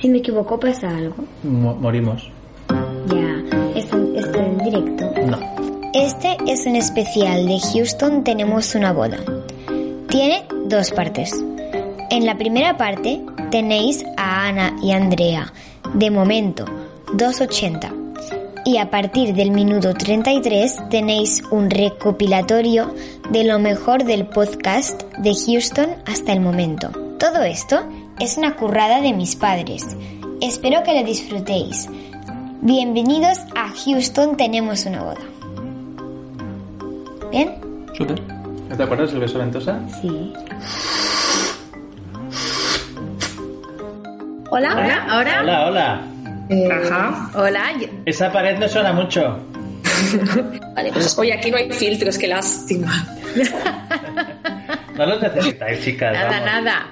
Si me equivoco pasa algo. Mo- morimos. Ya, ¿está, está en directo? No. Este es un especial de Houston Tenemos una boda. Tiene dos partes. En la primera parte tenéis a Ana y Andrea, de momento 2.80. Y a partir del minuto 33 tenéis un recopilatorio de lo mejor del podcast de Houston hasta el momento. Todo esto es una currada de mis padres. Espero que lo disfrutéis. Bienvenidos a Houston Tenemos una boda. ¿Bien? Súper. ¿Te acuerdas del beso ventosa? Sí. Hola. Hola, ahora. Hola, hola. Ajá. Hola. Esa pared no suena mucho. Vale, pues oye, aquí no hay filtros, qué lástima. No los necesitáis, chicas. Nada, vamos. nada.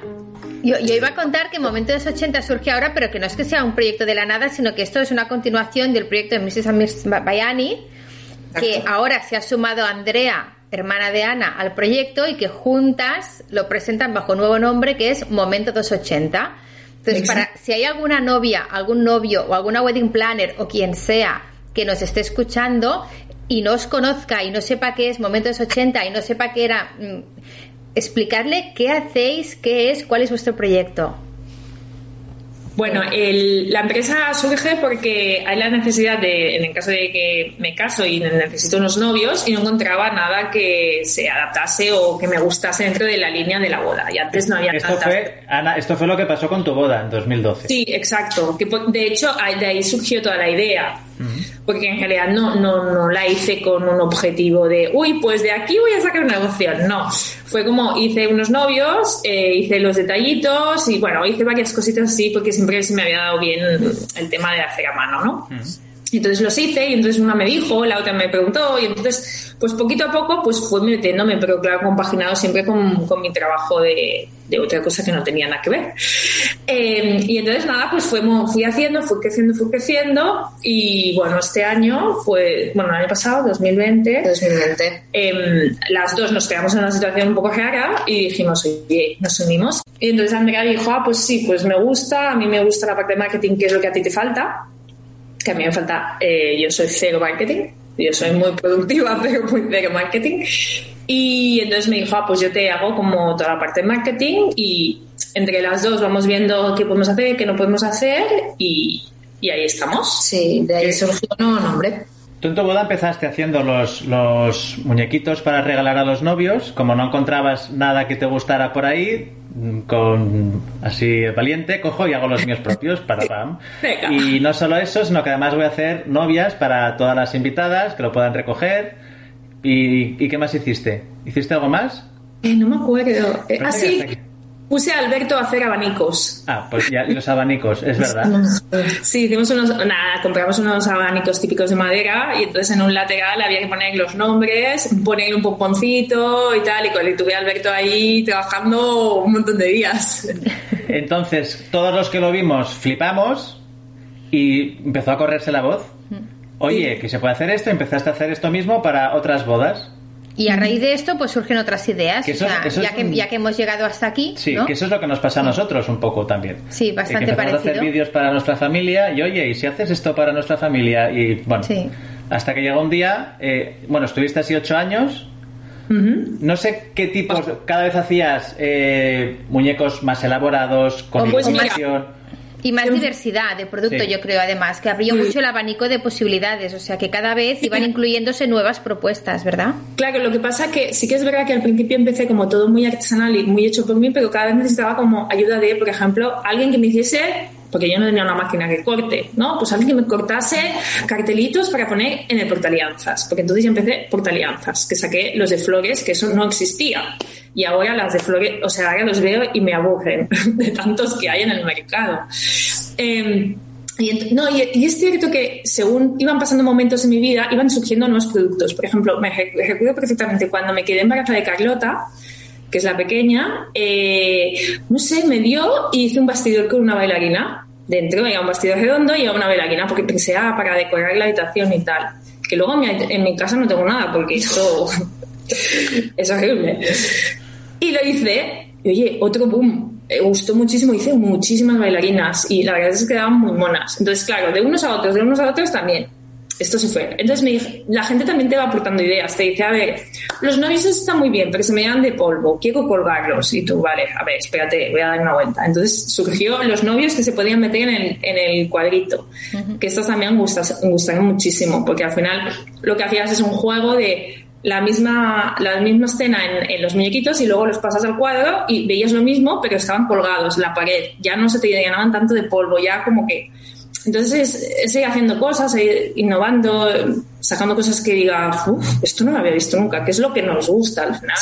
Yo, yo iba a contar que Momento de los 80 surge ahora, pero que no es que sea un proyecto de la nada, sino que esto es una continuación del proyecto de Mrs. Miss Bayani, que Exacto. ahora se ha sumado Andrea, hermana de Ana, al proyecto y que juntas lo presentan bajo un nuevo nombre que es Momento 280. Entonces, Exacto. para, si hay alguna novia, algún novio o alguna wedding planner o quien sea que nos esté escuchando y no os conozca y no sepa qué es Momento 280 y no sepa qué era, mm, explicarle qué hacéis, qué es, cuál es vuestro proyecto. Bueno, el- la empresa surge porque hay la necesidad de, en el caso de que me caso y necesito unos novios y no encontraba nada que se adaptase o que me gustase dentro de la línea de la boda. Y antes no había Esto tantas. fue, Ana, esto fue lo que pasó con tu boda en 2012. Sí, exacto. Que po- de hecho de ahí surgió toda la idea. Porque en realidad no, no, no la hice con un objetivo de, uy, pues de aquí voy a sacar un negocio. No. Fue como hice unos novios, eh, hice los detallitos y bueno, hice varias cositas así porque siempre se me había dado bien el tema de hacer a mano, ¿no? Y entonces los hice y entonces una me dijo, la otra me preguntó y entonces pues poquito a poco pues fue metiéndome, pero claro, compaginado siempre con, con mi trabajo de, de otra cosa que no tenía nada que ver. Eh, y entonces nada, pues fuimos, fui haciendo, fui creciendo, fui creciendo y bueno, este año, pues bueno, el año pasado, 2020, 2020. em, las dos nos quedamos en una situación un poco rara y dijimos, oye, nos unimos. Y entonces Andrea dijo, ah, pues sí, pues me gusta, a mí me gusta la parte de marketing, que es lo que a ti te falta. Que a mí me falta, eh, yo soy cero marketing, yo soy muy productiva, pero muy cero marketing. Y entonces me dijo, ah, pues yo te hago como toda la parte de marketing y entre las dos vamos viendo qué podemos hacer, qué no podemos hacer y, y ahí estamos. Sí, de ahí surgió un nuevo nombre. Tú en tu boda empezaste haciendo los, los muñequitos para regalar a los novios. Como no encontrabas nada que te gustara por ahí, mm, con así valiente, cojo y hago los míos propios para pam. Venga. Y no solo eso, sino que además voy a hacer novias para todas las invitadas que lo puedan recoger. ¿Y, y qué más hiciste? ¿Hiciste algo más? Eh, no me acuerdo. Eh, ah, Puse a Alberto a hacer abanicos. Ah, pues ya, y los abanicos, es verdad. Sí, hicimos unos, nada, compramos unos abanicos típicos de madera y entonces en un lateral había que poner los nombres, poner un pomponcito y tal, y, con- y tuve a Alberto ahí trabajando un montón de días. Entonces, todos los que lo vimos flipamos y empezó a correrse la voz. Oye, que se puede hacer esto, empezaste a hacer esto mismo para otras bodas. Y a raíz de esto, pues surgen otras ideas. Que eso o sea, eso ya, es que, un- ya que hemos llegado hasta aquí, Sí, ¿no? que eso es lo que nos pasa a nosotros un poco también. Sí, Eh, bastante que empezamos a hacer parecido. vídeos para nuestra familia y oye, ¿y si haces esto para nuestra familia? Y bueno, Sí. hasta que llegó un día, eh, bueno, estuviste así ocho años. No sé qué tipos, cada vez hacías eh, muñecos más elaborados, con Oh, pues mira. Y más diversidad de producto, Sí. yo creo, además, que abrió mucho el abanico de posibilidades. O sea, que cada vez iban incluyéndose nuevas propuestas, ¿verdad? Claro, lo que pasa que sí que es verdad que al principio empecé como todo muy artesanal y muy hecho por mí, pero cada vez necesitaba como ayuda de, por ejemplo, alguien que me hiciese, porque yo no tenía una máquina que corte, ¿no? Pues alguien que me cortase cartelitos para poner en el portalianzas, porque entonces ya empecé portalianzas, que saqué los de flores, que eso no existía. Y ahora las de flores, o sea, ahora los veo y me aburren de tantos que hay en el mercado. Em, y, no, y, y es cierto que según iban pasando momentos en mi vida, iban surgiendo nuevos productos. Por ejemplo, me re- recuerdo perfectamente cuando me quedé embarazada de Carlota, que es la pequeña, eh, no sé, me dio y hice un bastidor con una bailarina. Dentro había un bastidor redondo y una bailarina porque pensé, ah, para decorar la habitación y tal. Que luego en mi, en mi casa no tengo nada porque esto es horrible. Y lo hice, y oye, otro boom. eh, gustó muchísimo, hice muchísimas bailarinas y la verdad es que quedaban muy monas. Entonces, claro, de unos a otros, de unos a otros también. Esto se fue. Entonces me dije, la gente también te va aportando ideas. Te dice, a ver, los novios están muy bien, pero se me dan de polvo. Quiero colgarlos. Y tú, vale, a ver, espérate, voy a dar una vuelta. Entonces surgió los novios que se podían meter en el, en el cuadrito. Que estos también gustan muchísimo, porque al final lo que hacías es un juego de la misma, la misma escena en, en los muñequitos y luego los pasas al cuadro y veías lo mismo, pero estaban colgados en la pared. Ya no se te llenaban tanto de polvo, ya como que entonces es, seguir haciendo cosas, seguir innovando, sacando cosas que diga, uff, esto no lo había visto nunca, que es lo que nos gusta al final.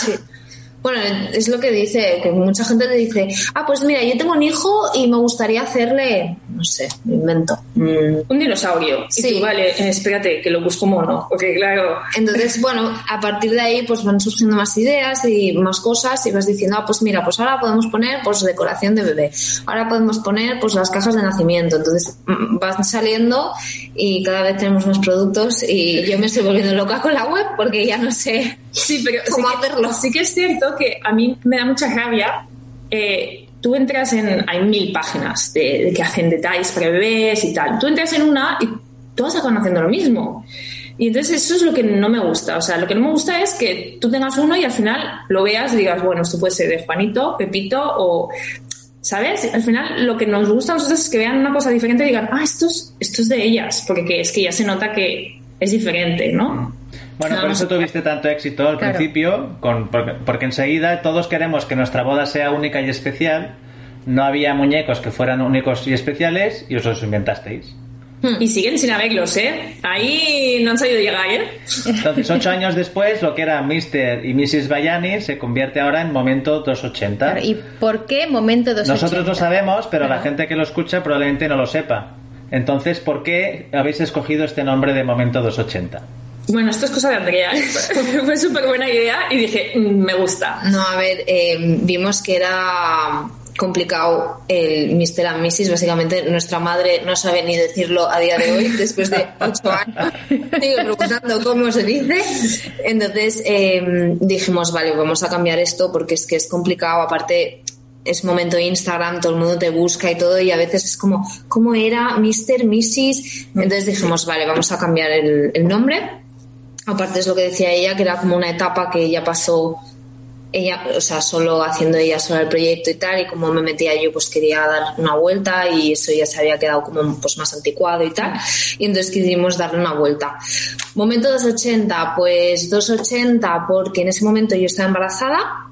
Bueno, es lo que dice, que mucha gente te dice, ah, pues mira, yo tengo un hijo y me gustaría hacerle, no sé, me invento. mm, Un dinosaurio. Y Sí. tú, vale, eh, espérate, que lo busco mono. Porque claro, Entonces, bueno, a partir de ahí pues van surgiendo más ideas y más cosas y vas diciendo, ah, pues mira, pues ahora podemos poner pues decoración de bebé, ahora podemos poner pues las cajas de nacimiento. Entonces mm, van saliendo y cada vez tenemos más productos y yo me estoy volviendo loca con la web porque ya no sé sí, pero cómo sí que- hacerlo. sí que es cierto que a mí me da mucha rabia. eh, tú entras en. Hay mil páginas de, de que hacen detalles para bebés y tal. Tú entras en una y todas acaban haciendo lo mismo. Y entonces eso es lo que no me gusta. O sea, lo que no me gusta es que tú tengas uno y al final lo veas y digas, bueno, esto puede ser de Juanito, Pepito o. ¿Sabes? Al final lo que nos gusta a nosotros es que vean una cosa diferente y digan, ah, esto es, esto es de ellas. Porque que es que ya se nota que es diferente, ¿no? Bueno, Nada por eso tuviste tanto éxito al Claro. principio, con, porque, porque enseguida todos queremos que nuestra boda sea única y especial. No había muñecos que fueran únicos y especiales y os los inventasteis. Y siguen sin haberlos, ¿eh? Ahí no han sabido llegar, ¿eh? Entonces, ocho años después, lo que era Mr. y Mrs. Bayani se convierte ahora en Momento 280. Claro, ¿Y por qué momento 280? Nosotros lo sabemos, pero la gente que lo escucha probablemente no lo sepa. Entonces, ¿por qué habéis escogido este nombre de Momento 280? Bueno, esto es cosa de Andrea. Fue súper buena idea y dije, "Mm, me gusta. No, a ver, eh, vimos que era complicado el Mr. and Mrs. Básicamente, nuestra madre no sabe ni decirlo a día de hoy, después de ocho años. Sigue preguntando cómo se dice. Entonces eh, dijimos, vale, vamos a cambiar esto porque es que es complicado. Aparte, es momento de Instagram, todo el mundo te busca y todo, y a veces es como, ¿cómo era Mr., Mrs.? Entonces dijimos, vale, vamos a cambiar el, el nombre. Aparte es lo que decía ella, que era como una etapa que ella pasó ella, o sea, solo haciendo ella sola el proyecto y tal, y como me metía yo, pues quería dar una vuelta y eso ya se había quedado como pues más anticuado y tal, y entonces quisimos darle una vuelta. Momento 280, pues 280 porque en ese momento yo estaba embarazada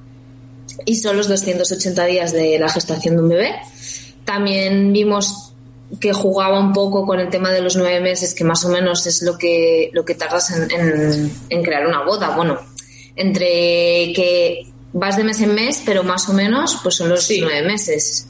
y son los 280 días de la gestación de un bebé. También vimos que jugaba un poco con el tema de los nueve meses, que más o menos es lo que, lo que tardas en, en- en crear una boda. Bueno, entre que vas de mes en mes, pero más o menos pues son los Sí. nueve meses.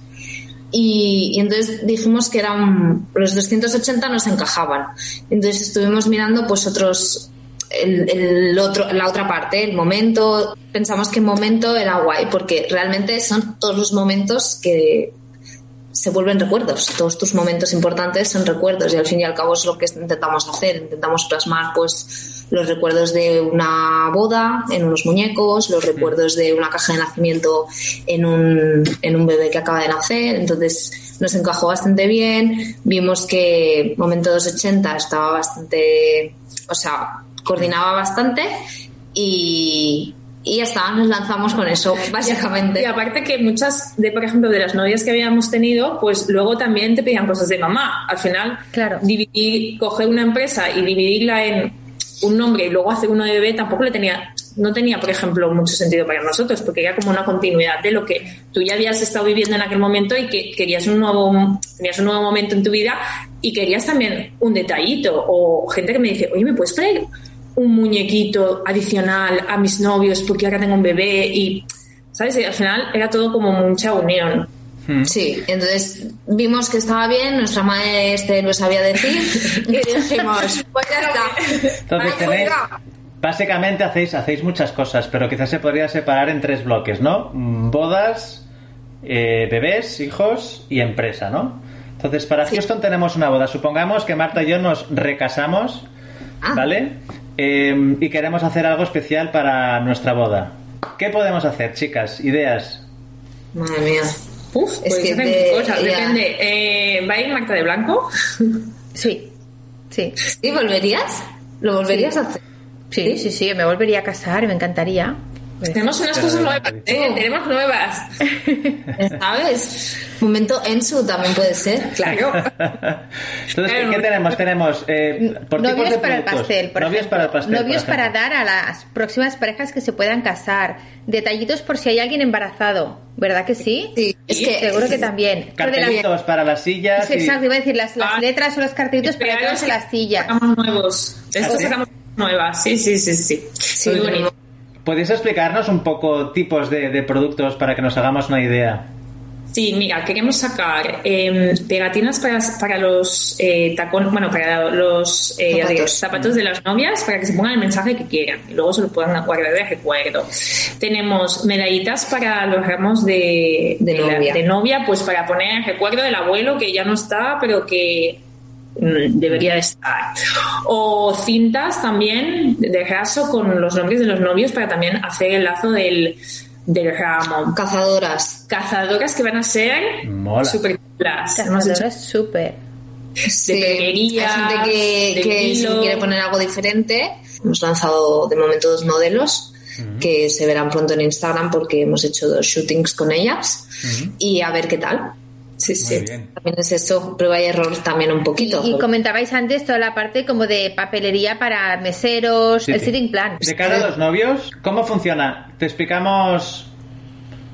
Y, y entonces dijimos que eran los 280 nos encajaban. Entonces estuvimos mirando pues otros el, el otro, la otra parte, el momento. Pensamos que momento era guay porque realmente son todos los momentos que se vuelven recuerdos. Todos tus momentos importantes son recuerdos y al fin y al cabo es lo que intentamos hacer. Intentamos plasmar pues los recuerdos de una boda en unos muñecos, los recuerdos de una caja de nacimiento en un, en un bebé que acaba de nacer. Entonces nos encajó bastante bien. Vimos que Momento 280 estaba bastante, o sea, coordinaba bastante y, y ya está, nos lanzamos con eso, básicamente. Y aparte que muchas de, por ejemplo, de las novias que habíamos tenido, pues luego también te pedían cosas de mamá. Al final, Claro. dividir, coger una empresa y dividirla en un nombre y luego hacer uno de bebé tampoco le tenía, no tenía, por ejemplo, mucho sentido para nosotros, porque era como una continuidad de lo que tú ya habías estado viviendo en aquel momento y que querías un nuevo, tenías un nuevo momento en tu vida y querías también un detallito. O gente que me dice, oye, ¿me puedes traer un muñequito adicional a mis novios porque ahora tengo un bebé? Y, ¿sabes? Y al final era todo como mucha unión. Sí, entonces vimos que estaba bien, nuestra madre este lo sabía decir y dijimos, pues ya está. Entonces tenéis, básicamente hacéis, hacéis muchas cosas, pero quizás se podría separar en tres bloques, ¿no? Mm, Bodas, eh, bebés, hijos y empresa, ¿no? Entonces, para Houston tenemos una boda. Supongamos que Marta y yo nos recasamos, Ah. ¿vale? Eh, y queremos hacer algo especial para nuestra boda. ¿Qué podemos hacer, chicas? Ideas. Madre mía. Uf, Es pues que hacen te- cosas, ya. depende. Eh, ¿Va a ir Marta de Blanco? Sí, sí, ¿Sí? ¿Volverías? ¿Lo volverías a hacer? sí, sí, sí, me volvería a casar, me encantaría. Tenemos unas cosas nuevas, ¿eh? Tenemos nuevas. ¿Sabes? Momento Ensu también puede ser. Claro. Entonces, ¿qué, qué tenemos? Tenemos eh, por tipos novios de para el pastel, por novios ejemplo. para el pastel. Novios por para dar a las próximas parejas que se puedan casar. Detallitos por si hay alguien embarazado, ¿verdad que sí? Sí, es que- seguro que también. Las- Cartelitos para las sillas. Sí, y- Exacto, iba a decir las, las Ah, letras o los cartelitos para Esperaros todas las sillas. Sacamos nuevos. Estos sí? sacamos nuevas. Sí, sí, sí, sí. Sí, Muy bonito. ¿Podéis explicarnos un poco tipos de, de productos para que nos hagamos una idea? Sí, mira, queremos sacar eh, pegatinas para, para los eh, tacones, bueno, para los eh, Zapatos. de- zapatos de las novias, para que se pongan el mensaje que quieran y luego se lo puedan guardar de recuerdo. Tenemos medallitas para los ramos de, novia. de novia, pues para poner el recuerdo del abuelo que ya no está, pero que debería de estar. O cintas también de raso con los nombres de los novios para también hacer el lazo del, del ramo Cazadoras. cazadoras que van a ser Mola. super chulas. Hemos hecho Cazadoras súper. Sí, Hay gente que, de que si quiere poner algo diferente. Hemos lanzado de momento dos modelos que se verán pronto en Instagram porque hemos hecho dos shootings con ellas y a ver qué tal. Sí, sí. También es eso, prueba y error también un poquito. y comentabais antes toda la parte como de papelería para meseros, Sí, el sí. sitting plan. De cara a los novios, ¿cómo funciona? Te explicamos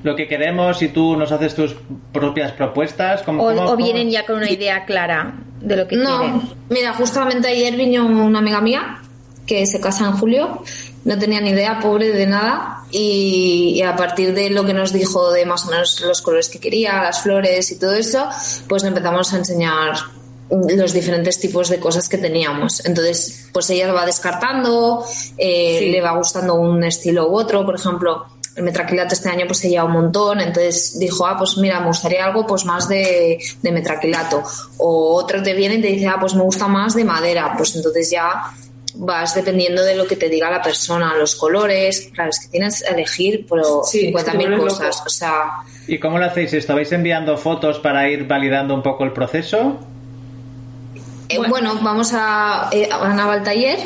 lo que queremos y tú nos haces tus propias propuestas. ¿Cómo, O, cómo- o cómo? vienen ya con una idea clara de lo que No, quieren. mira, justamente ayer vino una amiga mía que se casa en julio, no tenía ni idea, pobre, de nada, y, y a partir de lo que nos dijo de más o menos los colores que quería, las flores y todo eso, pues empezamos a enseñar los diferentes tipos de cosas que teníamos. Entonces, pues ella lo va descartando, eh, Sí. le va gustando un estilo u otro, por ejemplo, el metraquilato este año pues se lleva un montón, entonces dijo, ah, pues mira, me gustaría algo pues más de, de metraquilato. O otro te viene y te dice, ah, pues me gusta más de madera, pues entonces ya vas dependiendo de lo que te diga la persona, los colores, claro, es que tienes que elegir pero Sí, 50.000 es que te vuelves cosas, loco. o sea, ¿Y cómo lo hacéis esto? ¿Vais enviando fotos para ir validando un poco el proceso? Eh, Bueno. bueno, vamos a. Eh, Ana va al taller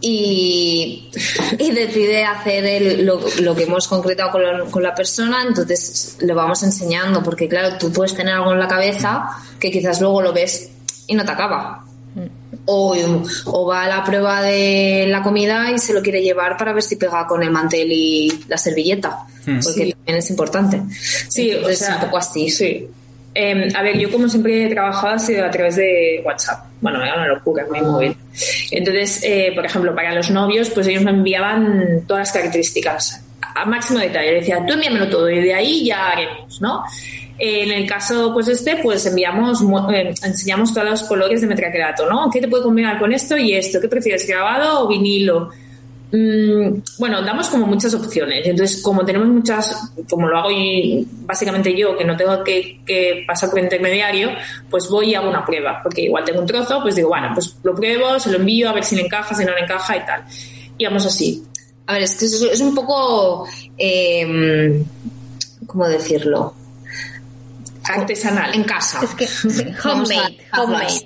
y, y decide hacer el- lo, lo que hemos concretado con la, con la persona, entonces lo vamos enseñando, porque claro, tú puedes tener algo en la cabeza que quizás luego lo ves y no te acaba. O, o va a la prueba de la comida y se lo quiere llevar para ver si pega con el mantel y la servilleta, Hmm. porque Sí. también es importante. Sí, o Entonces, sea, un poco así. Sí. Eh, a ver, yo como siempre he trabajado ha sido a través de WhatsApp. Bueno, era una locura mi móvil. Entonces, eh, por ejemplo, para los novios, pues ellos me enviaban todas las características a máximo detalle. Decía, tú envíamelo todo y de ahí ya haremos, ¿no? En el caso, pues este, pues enviamos, eh, enseñamos todos los colores de metraquelato, ¿no? ¿Qué te puede combinar con esto y esto? ¿Qué prefieres, grabado o vinilo? Mm, bueno, damos como muchas opciones. Entonces, como tenemos muchas, como lo hago básicamente yo, que no tengo que, pasar por intermediario, pues voy y hago una prueba. Porque igual tengo un trozo, pues digo, bueno, pues lo pruebo, se lo envío a ver si le encaja, si no le encaja y tal. Y vamos así. A ver, es que es, es un poco. Eh, ¿Cómo decirlo? Artesanal. En casa. Es que homemade, homemade.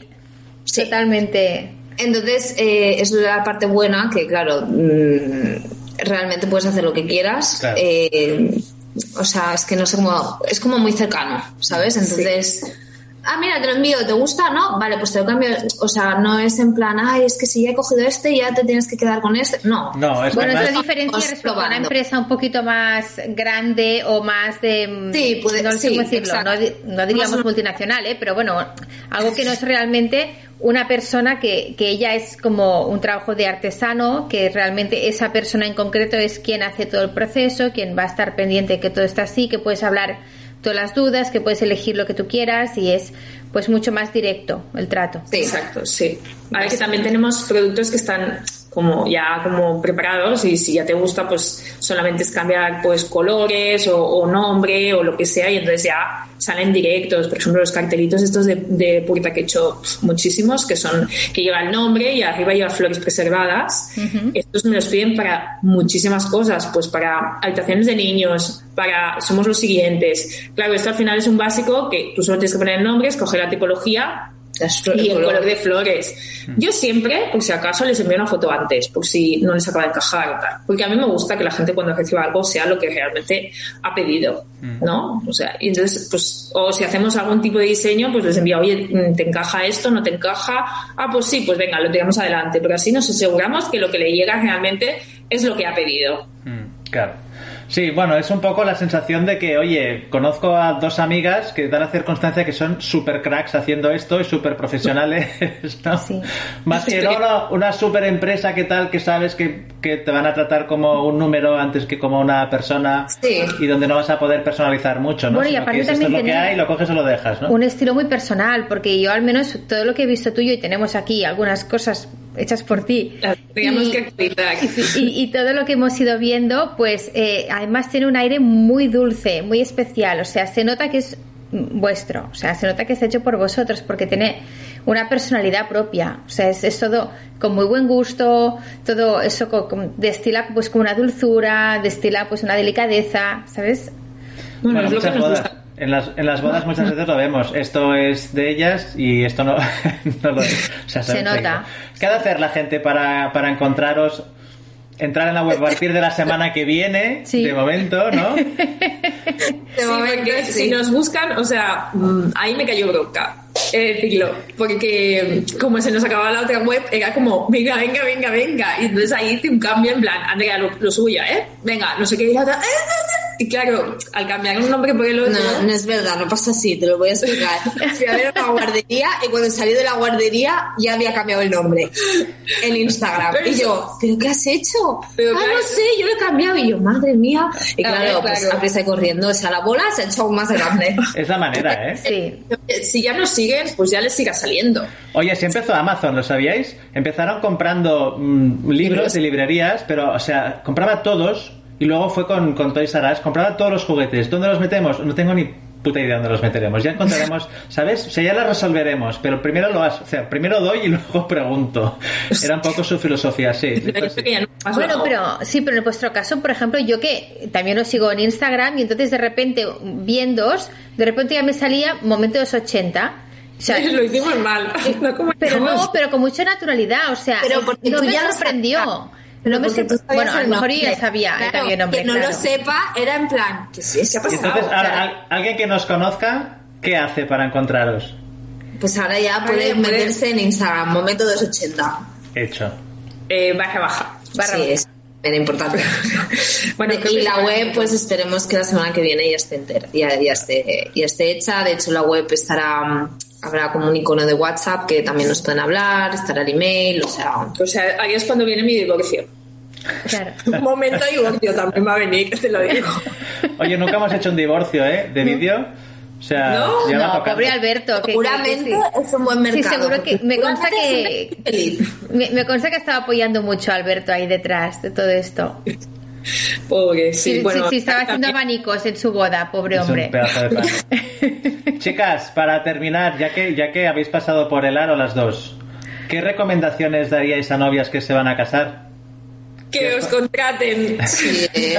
Sí. Totalmente. Entonces, eh, es la parte buena que, claro, mm, realmente puedes hacer lo que quieras. Claro. Eh, o sea, es que no sé cómo. Es como muy cercano, ¿sabes? Entonces. Ah, mira, te lo envío, ¿te gusta? No, vale, pues te lo cambio. O sea, no es en plan, ay, es que si ya he cogido este, ya te tienes que quedar con este. No. No, es Bueno, que es la además- diferencia respecto a una probando. empresa un poquito más grande o más de... mm, Sí, puede- no sé sí, cómo decirlo, exacto. no, di- no diríamos multinacional, ¿eh? pero bueno, algo que no es realmente una persona que, que ella es como un trabajo de artesano, que realmente esa persona en concreto es quien hace todo el proceso, quien va a estar pendiente de que todo está así, que puedes hablar las dudas, que puedes elegir lo que tú quieras y es pues mucho más directo el trato. Exacto, sí. Ver que también tenemos productos que están como ya como preparados y si ya te gusta pues solamente es cambiar pues colores o, o nombre o lo que sea y entonces ya salen directos. Por ejemplo los cartelitos estos de, de puerta que he hecho muchísimos que son que lleva el nombre y arriba lleva flores preservadas. Estos me los piden para muchísimas cosas pues para habitaciones de niños para, somos los siguientes. Claro, esto al final es un básico que tú solo tienes que poner el nombre, escoger la tipología y el color de flores. Yo siempre, por si acaso, les envío una foto antes, por si no les acaba de encajar tal. Porque a mí me gusta que la gente cuando reciba algo sea lo que realmente ha pedido, ¿no? O sea, y entonces, pues, o si hacemos algún tipo de diseño, pues les envío, oye, ¿te encaja esto? ¿No te encaja? Ah, pues sí, pues venga, lo tiramos adelante. Pero así nos aseguramos que lo que le llega realmente es lo que ha pedido. Claro. Sí, bueno, es un poco la sensación de que, oye, conozco a dos amigas que dan a hacer constancia que son super cracks haciendo esto y súper profesionales, ¿no? Sí. Más que no, una super empresa que tal, que sabes que, que te van a tratar como un número antes que como una persona Sí. y donde no vas a poder personalizar mucho, ¿no? Bueno, y aparte que es, esto es también lo que hay, lo coges o lo dejas, ¿no? un estilo muy personal, porque yo al menos todo lo que he visto tuyo y tenemos aquí algunas cosas hechas por ti. Teníamos y, que y- y todo lo que hemos ido viendo, pues eh, además tiene un aire muy dulce, muy especial. O sea, se nota que es vuestro, o sea, se nota que está hecho por vosotros, porque tiene una personalidad propia. O sea, es, es todo con muy buen gusto, todo eso co- con- destila pues con una dulzura, destila pues una delicadeza, ¿sabes? Bueno, Bueno, es lo que muchas nos bodas. gusta. En las, en las bodas muchas veces lo vemos. Esto es de ellas y esto no, no lo es. O sea, Se nota. ¿Qué ha de hacer la gente para, para encontraros? Entrar en la web a partir de la semana que viene, Sí. de momento, ¿no? De Sí, momento, sí. si nos buscan, o sea, mm, ahí me cayó bronca. Decirlo, porque como se nos acababa la otra web, era como, venga, venga, venga, venga. Y entonces ahí hice un cambio en plan, Andrea, lo, lo suya, ¿eh? Venga, no sé qué, y la otra, "Eh, eh, eh". Y claro, al cambiar un nombre por el otro, No, no es verdad, no pasa así, te lo voy a explicar. Fui a ver una guardería y cuando salí de la guardería ya había cambiado el nombre en Instagram. Pero Y eso- yo, ¿pero qué has hecho? Pero ah, claro. no sé, yo lo he cambiado. Y yo, madre mía. Y claro, ver, pues claro. a prisa y corriendo, o sea, la bola se ha hecho aún más grande. Es la manera, ¿eh? Sí. si ya nos siguen, pues ya les siga saliendo. Oye, si empezó Amazon, ¿lo sabíais? Empezaron comprando mm, libros de librerías, pero, o sea, compraba todos y luego fue con, con Toys R Us, compraba todos los juguetes. ¿Dónde los metemos? No tengo ni puta idea dónde los meteremos. Ya encontraremos, ¿sabes? O sea, ya las resolveremos, pero primero lo has, o sea, primero doy y luego pregunto. Era un poco su filosofía, sí. Esto sí. no Bueno, pero sí, pero en vuestro caso, por ejemplo, yo que también os sigo en Instagram y entonces de repente, viéndoos, de repente ya me salía momento de los 80. O sea, lo hicimos mal. No como pero no, pero con mucha naturalidad, o sea, Pero porque no tú me ya lo No me sabías bueno, a lo mejor nombre. sabía Claro, nombre. Que no claro. lo sepa, era en plan, ¿qué es eso? ¿Qué ha Y pasado? entonces, ahora, Claro. al- alguien que nos conozca, ¿qué hace para encontraros? Pues ahora ya Ahora puede ya puede- meterse en Instagram, momento 280. Hecho. Eh, baja, baja. Barra sí, baja. es bien importante. Bueno, y la web, pues esperemos que la semana que viene ya esté entera, ya, ya esté, ya esté hecha. De hecho, la web estará, mm, habrá como un icono de WhatsApp que también nos pueden hablar, estará el email, o sea, O sea, ahí es cuando viene mi divorcio. Claro. Un momento de divorcio también va a venir, te lo digo. Oye, nunca hemos hecho un divorcio, ¿eh? De vídeo. O sea, No, ya No, pobre Alberto. que- seguramente que sí. es un buen Sí, mercado. seguro que me consta que me, me consta que estaba apoyando mucho a Alberto ahí detrás de todo esto. Pobre, sí, Sí, bueno. sí, sí, estaba haciendo también- abanicos en su boda, pobre Es un hombre. pedazo de pan. Chicas, para terminar, ya que, ya que habéis pasado por el aro las dos, ¿qué recomendaciones daríais a novias que se van a casar? Que os contraten. Sí, eh.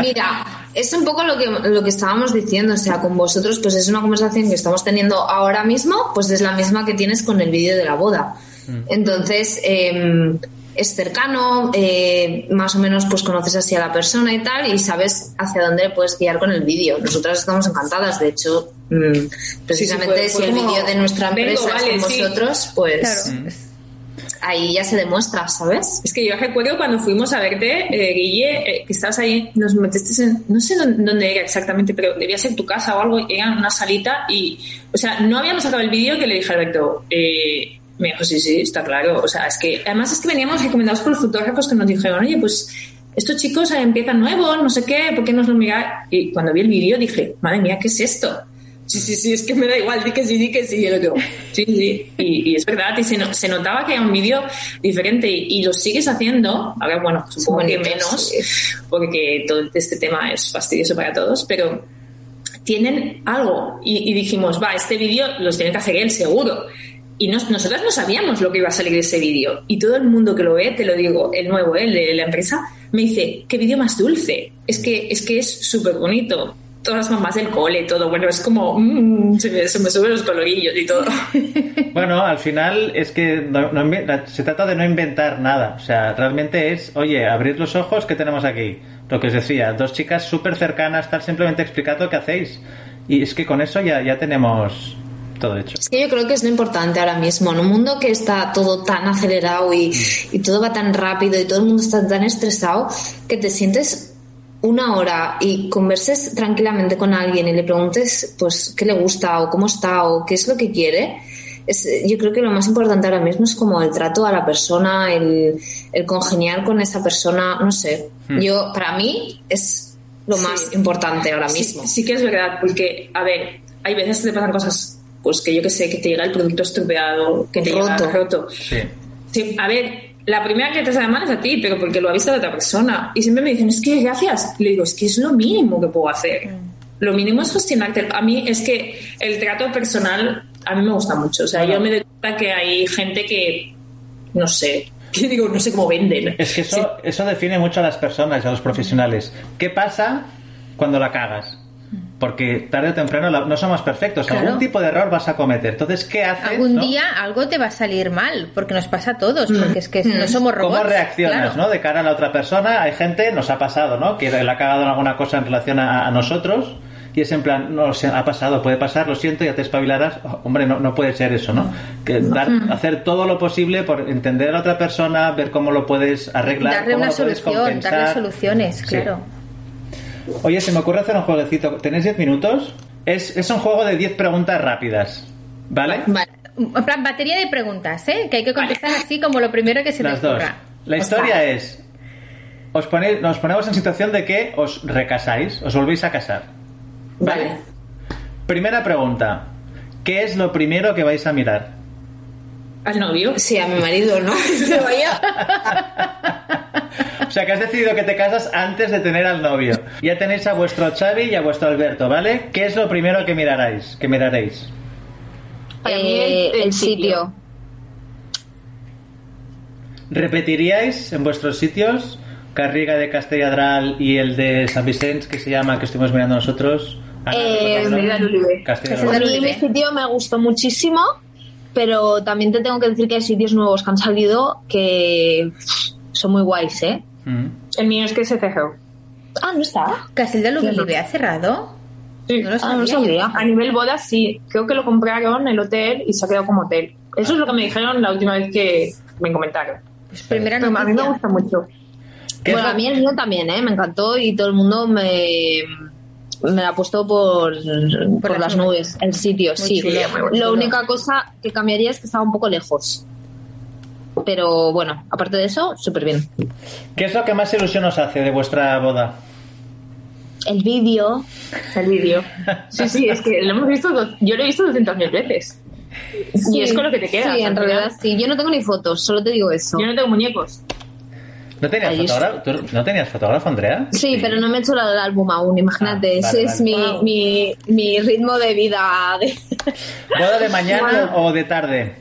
Mira, es un poco lo que, lo que estábamos diciendo, o sea, con vosotros, pues es una conversación que estamos teniendo ahora mismo, pues es la misma que tienes con el vídeo de la boda. Entonces, eh, es cercano, eh, más o menos pues conoces así a la persona y tal, y sabes hacia dónde le puedes guiar con el vídeo. Nosotras estamos encantadas, de hecho, mm, precisamente si el vídeo de nuestra "Vengo, empresa vale, es con sí". vosotros, pues Claro. es- ahí ya se demuestra, ¿sabes? Es que yo recuerdo cuando fuimos a verte, eh, Guille, eh, que estabas ahí, nos metiste en, no sé dónde, dónde era exactamente, pero debía ser tu casa o algo, era en una salita y, o sea, no habíamos sacado el vídeo que le dije a Alberto, eh, me dijo, sí, sí, está claro, o sea, es que, además es que veníamos recomendados por los fotógrafos que nos dijeron, oye, pues estos chicos eh, empiezan nuevos, no sé qué, ¿por qué nos lo miráis? Y cuando vi el vídeo dije, madre mía, ¿qué es esto? Sí, sí, sí, es que me da igual, di que sí, di que sí. Y yo le digo, sí, sí. Y, y es verdad, y se, no- se notaba que era un vídeo diferente y, y lo sigues haciendo. Ahora, bueno, supongo que menos, porque todo este tema es fastidioso para todos, pero tienen algo. Y, y dijimos, va, este vídeo los tiene que hacer él, seguro. Y nos- nosotras no sabíamos lo que iba a salir de ese vídeo. Y todo el mundo que lo ve, te lo digo, el nuevo, el de la empresa, me dice, qué vídeo más dulce. Es que es que es súper bonito. Todas las mamás del cole, todo. Bueno, es como, mm, se, me, se me suben los colorillos y todo. Bueno, al final es que no- no se trata de no inventar nada. O sea, realmente es, oye, abrir los ojos, ¿qué tenemos aquí? Lo que os decía, dos chicas súper cercanas, estar simplemente explicando qué hacéis. Y es que con eso ya, ya tenemos todo hecho. Es que yo creo que es lo importante ahora mismo, en un mundo que está todo tan acelerado y, y todo va tan rápido y todo el mundo está tan estresado, que te sientes una hora y converses tranquilamente con alguien y le preguntes pues qué le gusta o cómo está o qué es lo que quiere. Es, yo creo que lo más importante ahora mismo es como el trato a la persona, el, el congeniar con esa persona, no sé. Yo, para mí, es lo Sí. más importante ahora Sí, mismo. sí que es verdad, porque, a ver, hay veces que te pasan cosas, pues que yo que sé, que te llega el producto estropeado, que te Roto. llega roto. Sí. Sí, a ver, la primera que te sale mal es a ti, pero porque lo ha visto de otra persona. Y siempre me dicen, es que gracias. Y le digo, es que es lo mínimo que puedo hacer. Lo mínimo es gestionarte. A mí es que el trato personal a mí me gusta mucho. O sea, yo me doy cuenta que hay gente que, no sé, que digo, no sé cómo venden. Es que eso, eso define mucho a las personas y a los profesionales. ¿Qué pasa cuando la cagas? Porque tarde o temprano no somos perfectos. Claro. Algún tipo de error vas a cometer. Entonces, ¿qué haces? Algún no? día algo te va a salir mal, porque nos pasa a todos, porque es que no somos robots. ¿Cómo reaccionas, claro. no? De cara a la otra persona. Hay gente, nos ha pasado, ¿no? Que le ha cagado en alguna cosa en relación a, a nosotros. Y es en plan, no, se ha pasado, puede pasar, lo siento, ya te espabilarás. Oh, hombre, no, no puede ser eso, ¿no? Que dar, hacer todo lo posible por entender a la otra persona, ver cómo lo puedes arreglar, Darle cómo una lo puedes solución, compensar. darle soluciones, Sí. Oye, se me ocurre hacer un jueguecito. ¿Tenéis 10 minutos? Es, es un juego de 10 preguntas rápidas. ¿Vale? Vale. En plan, batería de preguntas, ¿eh? Que hay que contestar así como lo primero que se Las te dos. ocurra. La historia es. Os ponéis, nos ponemos en situación de que os recasáis, os volvéis a casar. Vale. Primera pregunta. ¿Qué es lo primero que vais a mirar? Al novio. Sí, a mi marido, ¿no? O sea, que has decidido que te casas antes de tener al novio. Ya tenéis a vuestro Xavi y a vuestro Alberto, ¿vale? ¿Qué es lo primero que miraréis? Que miraréis. Para mí Eh, el- el el sitio. ¿Repetiríais en vuestros sitios Carriga de Castelladral y el de San Vicente, que se llama, que estuvimos mirando nosotros? Ana, Eh. Castelladral. A mí mi sitio me gustó muchísimo, pero también te tengo que decir que hay sitios nuevos que han salido que son muy guays, ¿eh? Mm. El mío es que se cerró. Ah, ¿no está? ¿Castel de Luguilibe ha cerrado? Sí. No lo Ah, no sabía. A nivel bodas, sí. Creo que lo compraron el hotel y se ha quedado como hotel. Eso es lo que me dijeron la última vez que me comentaron. Pues primera Pero a mí me gusta mucho. ¿Qué es Bueno, a mí el mío también, ¿eh? Me encantó y todo el mundo me, me ha puesto por, por, las las nubes. El sitio, Muy sí. chulo, La chulo. única cosa que cambiaría es que estaba un poco lejos. Pero bueno, aparte de eso, súper bien. ¿Qué es lo que más ilusión os hace de vuestra boda? El vídeo, El vídeo. Sí, sí, es que lo hemos visto, yo lo he visto 200.000 veces. Y es con lo que te quedas. Sí, en al realidad final. sí. Yo no tengo ni fotos, solo te digo eso. Yo no tengo muñecos. ¿No tenías, fotógrafo, ¿Tú ¿No tenías fotógrafo, Andrea? Sí, pero no me he hecho la del álbum aún, imagínate. Ah, vale, Ese es vale. mi, Wow. mi, mi ritmo de vida. de- ¿Boda de mañana o de tarde?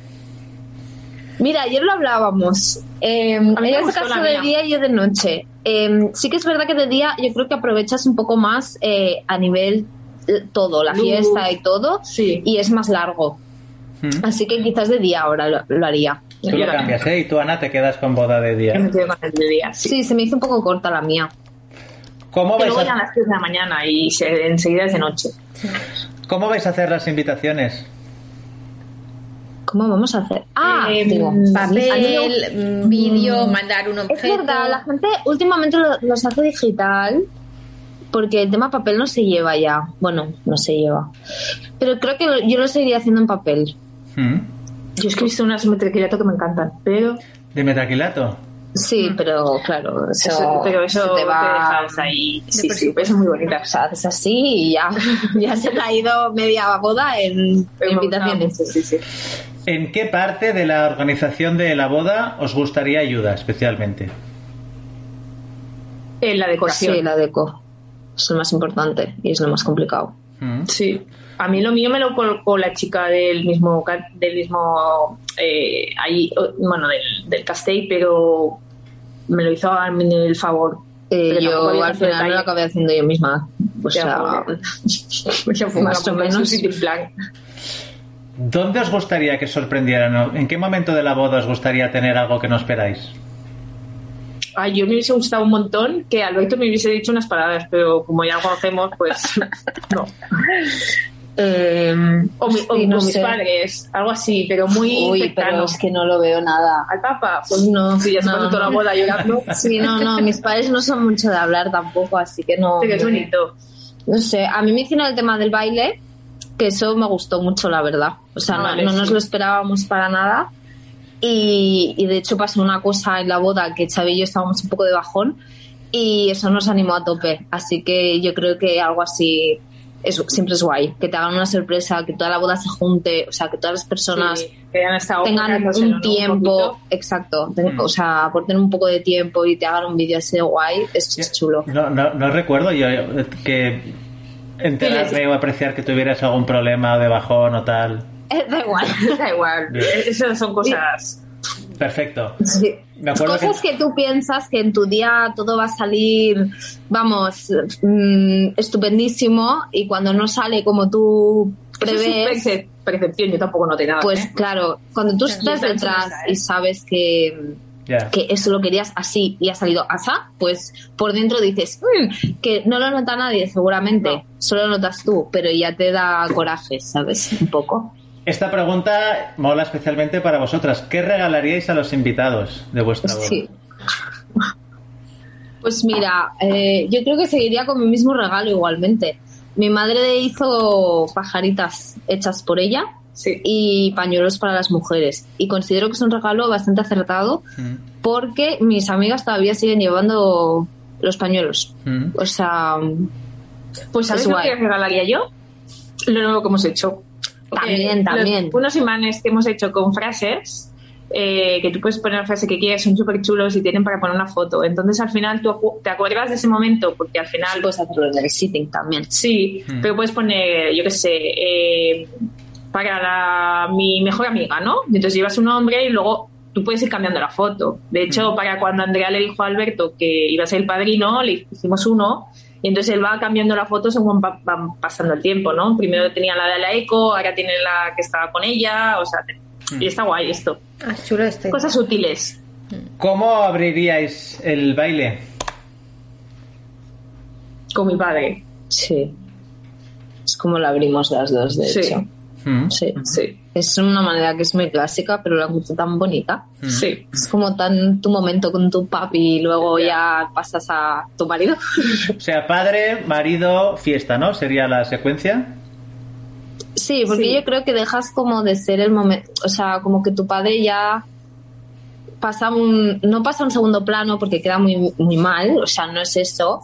Mira, ayer lo hablábamos. Eh, mí me ella se casó de mía. día y yo de noche. Eh, sí que es verdad que de día yo creo que aprovechas un poco más eh, a nivel eh, todo, la Luz. fiesta y todo, Sí. y es más largo. Mm. Así que quizás de día ahora lo, lo haría. Tú lo cambias, ¿eh? Y tú, Ana, te quedas con boda de Yo me día. quedo con el de día. Sí. Sí, se me hizo un poco corta la mía. ¿Cómo vais, luego ya a a, las 3 de la mañana y se- enseguida es de noche. ¿Cómo vais a hacer las invitaciones? ¿Cómo vamos a hacer? Ah, Eh, digo, Papel, mm, vídeo, mandar un Es objeto. verdad, la gente últimamente lo- los hace digital porque el tema papel no se lleva ya. Bueno, no se lleva. Pero creo que yo lo seguiría haciendo en papel. Mm. Yo es que he visto unas metriquilato que me encantan, pero, ¿De metaquilato? Sí, pero claro, eso, eso, pero eso se te va. dejas ahí. Sí, sí, pero son muy O bonitas. sea, haces así y ya, ya se te ha ido media boda en invitaciones. Sí, sí. ¿En qué parte de la organización de la boda os gustaría ayuda especialmente? En la decoración. Sí, la deco. Es lo más importante y es lo más complicado. Mm. Sí. A mí lo mío me lo colocó la chica del mismo, del mismo, eh, ahí, bueno, del, del Castell, pero me lo hizo a mí el favor. Eh, yo al final me lo acabé haciendo yo misma. O Ya, sea, Ya fue más o menos. sitio en plan. ¿Dónde os gustaría que sorprendieran? ¿En qué momento de la boda os gustaría tener algo que no esperáis? Ay, yo me hubiese gustado un montón que Alberto me hubiese dicho unas palabras, pero como ya lo conocemos, pues no. Eh, O, mi- o- sí, no o mis padres, algo así, pero muy Uy, cercano. pero es que no lo veo nada. Al Papa, pues No, sí, ya se no, toda la boda llorando. Sí, no, no, mis padres no son mucho de hablar tampoco, así que no. Pero es bonito. No sé, a mí me hicieron el tema del baile, que eso me gustó mucho, la verdad. O sea, no, sí. nos lo esperábamos para nada. Y, y de hecho pasó una cosa en la boda que Xavi y yo estábamos un poco de bajón y eso nos animó a tope. Así que yo creo que algo así es, siempre es guay. Que te hagan una sorpresa, que toda la boda se junte, o sea, que todas las personas Sí, que hayan estado tengan un tiempo, exacto, ten- Mm. o sea, aporten un poco de tiempo y te hagan un vídeo así de guay, eso es chulo. No, no, no recuerdo yo eh, que enterarme o apreciar que tuvieras algún problema de bajón o tal. Eh, da igual. Da igual. Esas son cosas. Perfecto. Sí. Me acuerdo Cosas que- que... tú piensas que en tu día todo va a salir, vamos, mm, estupendísimo y cuando no sale como tú Eso es prevés, perce- percepción, yo tampoco noté nada. pues ¿eh? claro, cuando tú estás sí, detrás y sabes que, que eso lo querías así y ha salido asá, pues por dentro dices "Mm", que no lo nota nadie seguramente, No. solo lo notas tú, pero ya te da coraje, ¿sabes? Un poco. Esta pregunta mola especialmente para vosotras. ¿Qué regalaríais a los invitados de vuestra boda? Sí. Pues mira, eh, yo creo que seguiría con mi mismo regalo igualmente. Mi madre hizo pajaritas hechas por ella Sí. y pañuelos para las mujeres. Y considero que es un regalo bastante acertado Mm, porque mis amigas todavía siguen llevando los pañuelos. mm. O sea, Pues ¿sabes Es lo guay. que regalaría yo? Lo nuevo que hemos hecho. También, Eh, también. los- unos imanes que hemos hecho con frases, eh, que tú puedes poner la frase que quieras, son súper chulos y tienen para poner una foto. Entonces al final tú acu- te acuerdas de ese momento, porque al final... puedes hacerlo en el sitting también. Sí, Mm. pero puedes poner, yo qué sé, eh, para la- mi mejor amiga, ¿no? Entonces llevas un nombre y luego tú puedes ir cambiando la foto. De hecho, para cuando Andrea le dijo a Alberto que iba a ser el padrino, le hicimos uno y entonces él va cambiando la foto según va, van pasando el tiempo, ¿no? Primero tenía la de la eco, ahora tiene la que estaba con ella, o sea, te- y está guay esto. Ah, chulo este. Cosas útiles. ¿Cómo abriríais el baile? Con mi padre. Sí. Es como lo abrimos las dos, de Sí. hecho. Mm, Sí. Sí, Es una manera que es muy clásica, pero la encuentro tan bonita. mm. sí. Es como tan tu momento con tu papi y luego ya pasas a tu marido. O sea, padre, marido, fiesta, ¿no? Sería la secuencia. Sí, porque Sí. yo creo que dejas como de ser el momento, o sea, como que tu padre ya pasa un, no pasa a un segundo plano porque queda muy, muy mal, o sea, no es eso,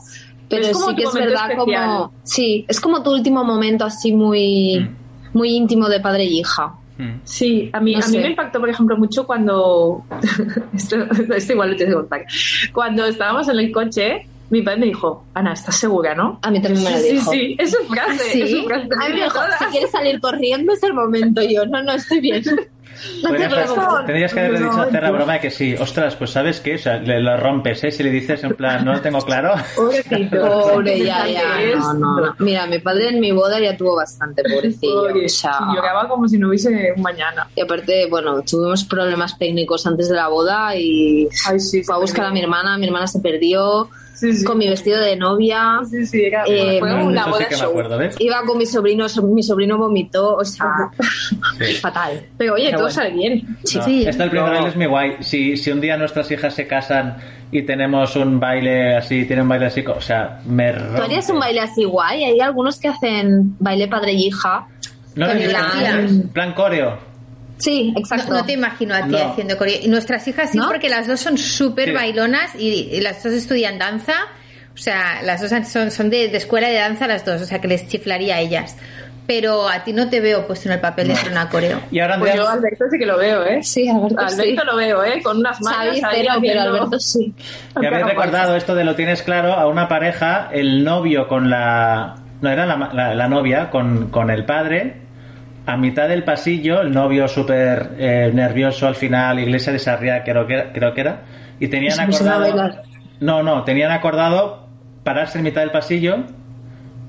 pero, es como sí que es verdad especial. como, sí, es como tu último momento así muy, Mm. Muy íntimo de padre y hija. Mm. Sí, a mí, No a mí me impactó, por ejemplo, mucho cuando. esto, esto igual lo tienes que. Cuando estábamos en el coche, mi padre me dijo: Ana, ¿estás segura, no? A mí también me lo dijo. sí, sí, es su frase. ¿Sí? Es su frase. A mí me dijo, si quieres salir corriendo es el momento. Y yo, no, no, estoy bien. Preocupes. Tendrías que haberle dicho hacer la broma de que sí. Ostras, pues ¿sabes qué? O sea, le lo rompes, ¿eh? Si le dices en plan, no lo tengo claro. Pobrecito. Pobre, ya, ya. No, no, no. Mira, mi padre en mi boda ya tuvo bastante, pobrecillo. Pobre, O sea, Lloraba como si no hubiese un mañana. y aparte, bueno, tuvimos problemas técnicos antes de la boda y Ay, sí, fue a buscar a mi hermana, mi hermana se perdió Sí, sí. con mi vestido de novia. Sí, sí, era, Eh, fue una boda sí show. acuerdo, ¿ves? Iba con mi sobrino, so- mi sobrino vomitó, o sea, Sí. fatal. Pero oye, Pero todo bueno. sale bien. No, Sí. Esto el primer No. baile es muy guay. Si, si un día nuestras hijas se casan y tenemos un baile así, tienen un baile así, o sea, me ¿Tú harías un baile así guay? Hay algunos que hacen baile padre y hija. No, en plan- plan coreo. Sí, No, exacto. no te imagino a ti No. haciendo coreo. Y nuestras hijas sí, ¿No? porque las dos son súper Sí. bailonas y, y las dos estudian danza. O sea, las dos son, son de, de escuela de danza las dos, o sea que les chiflaría a ellas. Pero a ti no te veo puesto en el papel de No. hacer una coreo. Y ahora Pues yo a Alberto sí que lo veo, ¿eh? Sí, Alberto, sí. Alberto lo veo, ¿eh? Con unas manos ahí pero haciendo- Alberto sí. que habéis recordado esto de lo tienes claro a una pareja, el novio con la... no era la, la- la novia con, con el padre. A mitad del pasillo, el novio súper eh, nervioso al final, iglesia de Sarriá, creo que era, creo que era y tenían acordado. No, no, tenían acordado pararse en mitad del pasillo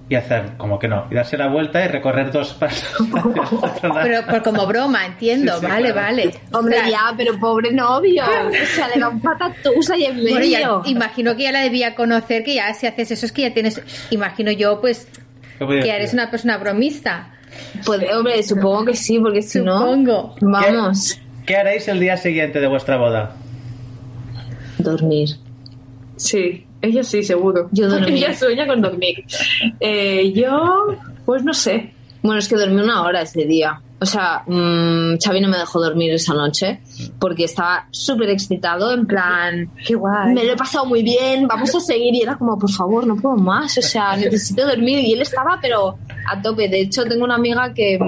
y hacer como que no, y darse la vuelta y recorrer dos pasos. Pero por como broma, entiendo. Sí, sí, vale, claro. vale. Hombre, O sea, ya, pero pobre novio. O sea, le da un patatús ahí en Bueno, ya, medio. imagino que ya la debía conocer, que ya si haces eso es que ya tienes, imagino yo, pues, ¿Qué podía que eres una persona bromista. Pues, hombre, supongo que sí, porque si Supongo. no, vamos, ¿Qué haréis el día siguiente de vuestra boda? dormir. Sí, ella sí, seguro. Yo dormir. Ella sueña con dormir. Eh, yo, pues no sé. Bueno, es que dormí una hora ese día. O sea, mm, Xavi no me dejó dormir esa noche porque estaba súper excitado, en plan, Qué guay. me lo he pasado muy bien, vamos a seguir. Y era como, por favor, no puedo más, o sea, necesito dormir. Y él estaba, pero a tope. De hecho, tengo una amiga que,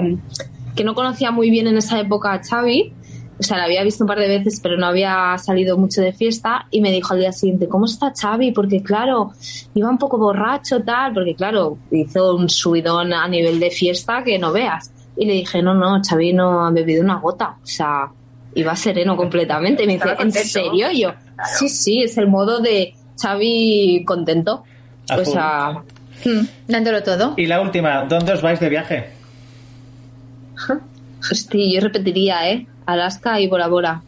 que no conocía muy bien en esa época a Xavi. O sea, la había visto un par de veces, pero no había salido mucho de fiesta. Y me dijo al día siguiente, ¿cómo está Xavi? Porque, claro, iba un poco borracho, tal. Porque, claro, hizo un subidón a nivel de fiesta que no veas. Y le dije, no, no, Xavi no ha bebido una gota. O sea, iba sereno completamente. Y me dice, ¿en serio? Y yo, sí, sí, es el modo de Xavi contento. A O sea, Dándolo todo. Y la última, ¿dónde os vais de viaje? hostia, yo repetiría, ¿eh? Alaska y Bora Bora.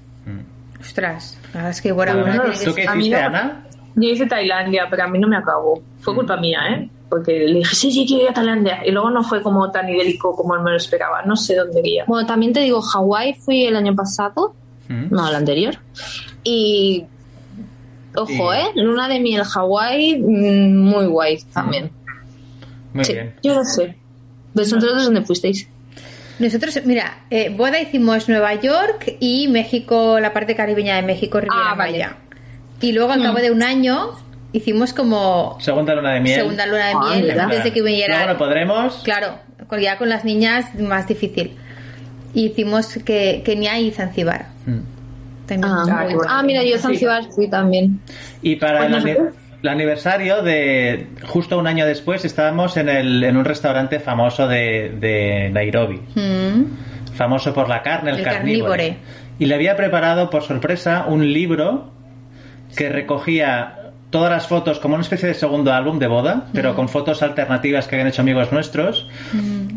Ostras, la verdad es que Bora Bueno, Bora ¿Tú qué hiciste, no- Ana? Yo hice Tailandia, pero a mí no me acabó. Fue culpa mía, ¿eh? Porque le dije, sí, sí, quiero ir a Tailandia. Y luego no fue como tan idélico como me lo esperaba. No sé dónde iría. Bueno, también te digo, Hawái fui el año pasado, Mm. no, el anterior. Y. Ojo, Y- ¿eh? Luna de miel Hawái, mm, muy guay también. Muy Sí. bien. Yo no sé. ¿Vosotros dónde fuisteis? Nosotros, mira, eh, boda hicimos Nueva York y México, la parte caribeña de México, Riviera Ah, vale. Maya. Y luego al cabo de un año hicimos como Segunda luna de miel. segunda luna de Ah, miel antes de que viniera. Luego no podremos. Claro, ya con las niñas más difícil. Hicimos que Kenia y Zanzibar. Mm. También Ah, ah, mira, yo a Zanzibar fui también. Y para el, ani- nosotros- el aniversario de justo un año después estábamos en, el, en un restaurante famoso de, de Nairobi. Mm. Famoso por la carne, el, El carnívore. carnívore. Y le había preparado por sorpresa un libro que recogía todas las fotos como una especie de segundo álbum de boda, pero con fotos alternativas que habían hecho amigos nuestros.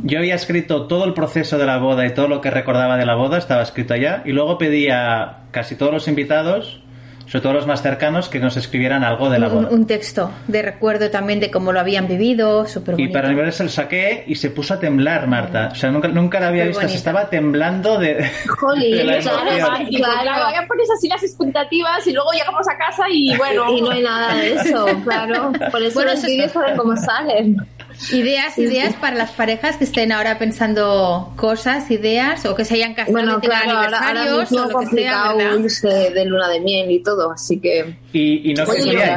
Yo había escrito todo el proceso de la boda y todo lo que recordaba de la boda, estaba escrito allá, y luego pedí a casi todos los invitados, sobre todo los más cercanos, que nos escribieran algo de la Un, boda. un texto de recuerdo también de cómo lo habían vivido, súper Y para el aniversario lo saqué y se puso a temblar, Marta. O sea, nunca, nunca la había Qué visto. Se bonito. estaba temblando de, Jolín, de la claro, claro, Claro. ya pones así las expectativas y luego llegamos a casa y bueno. Y no hay nada de eso, claro. Por eso Bueno, los vídeos saben cómo salen. Ideas, ideas para las parejas que estén ahora pensando cosas, ideas, o que se hayan casado Bueno, y tengan claro, ahora, ahora aniversarios, mismo o lo que sea, irse de luna de miel y todo, así que... Y, y no Oye,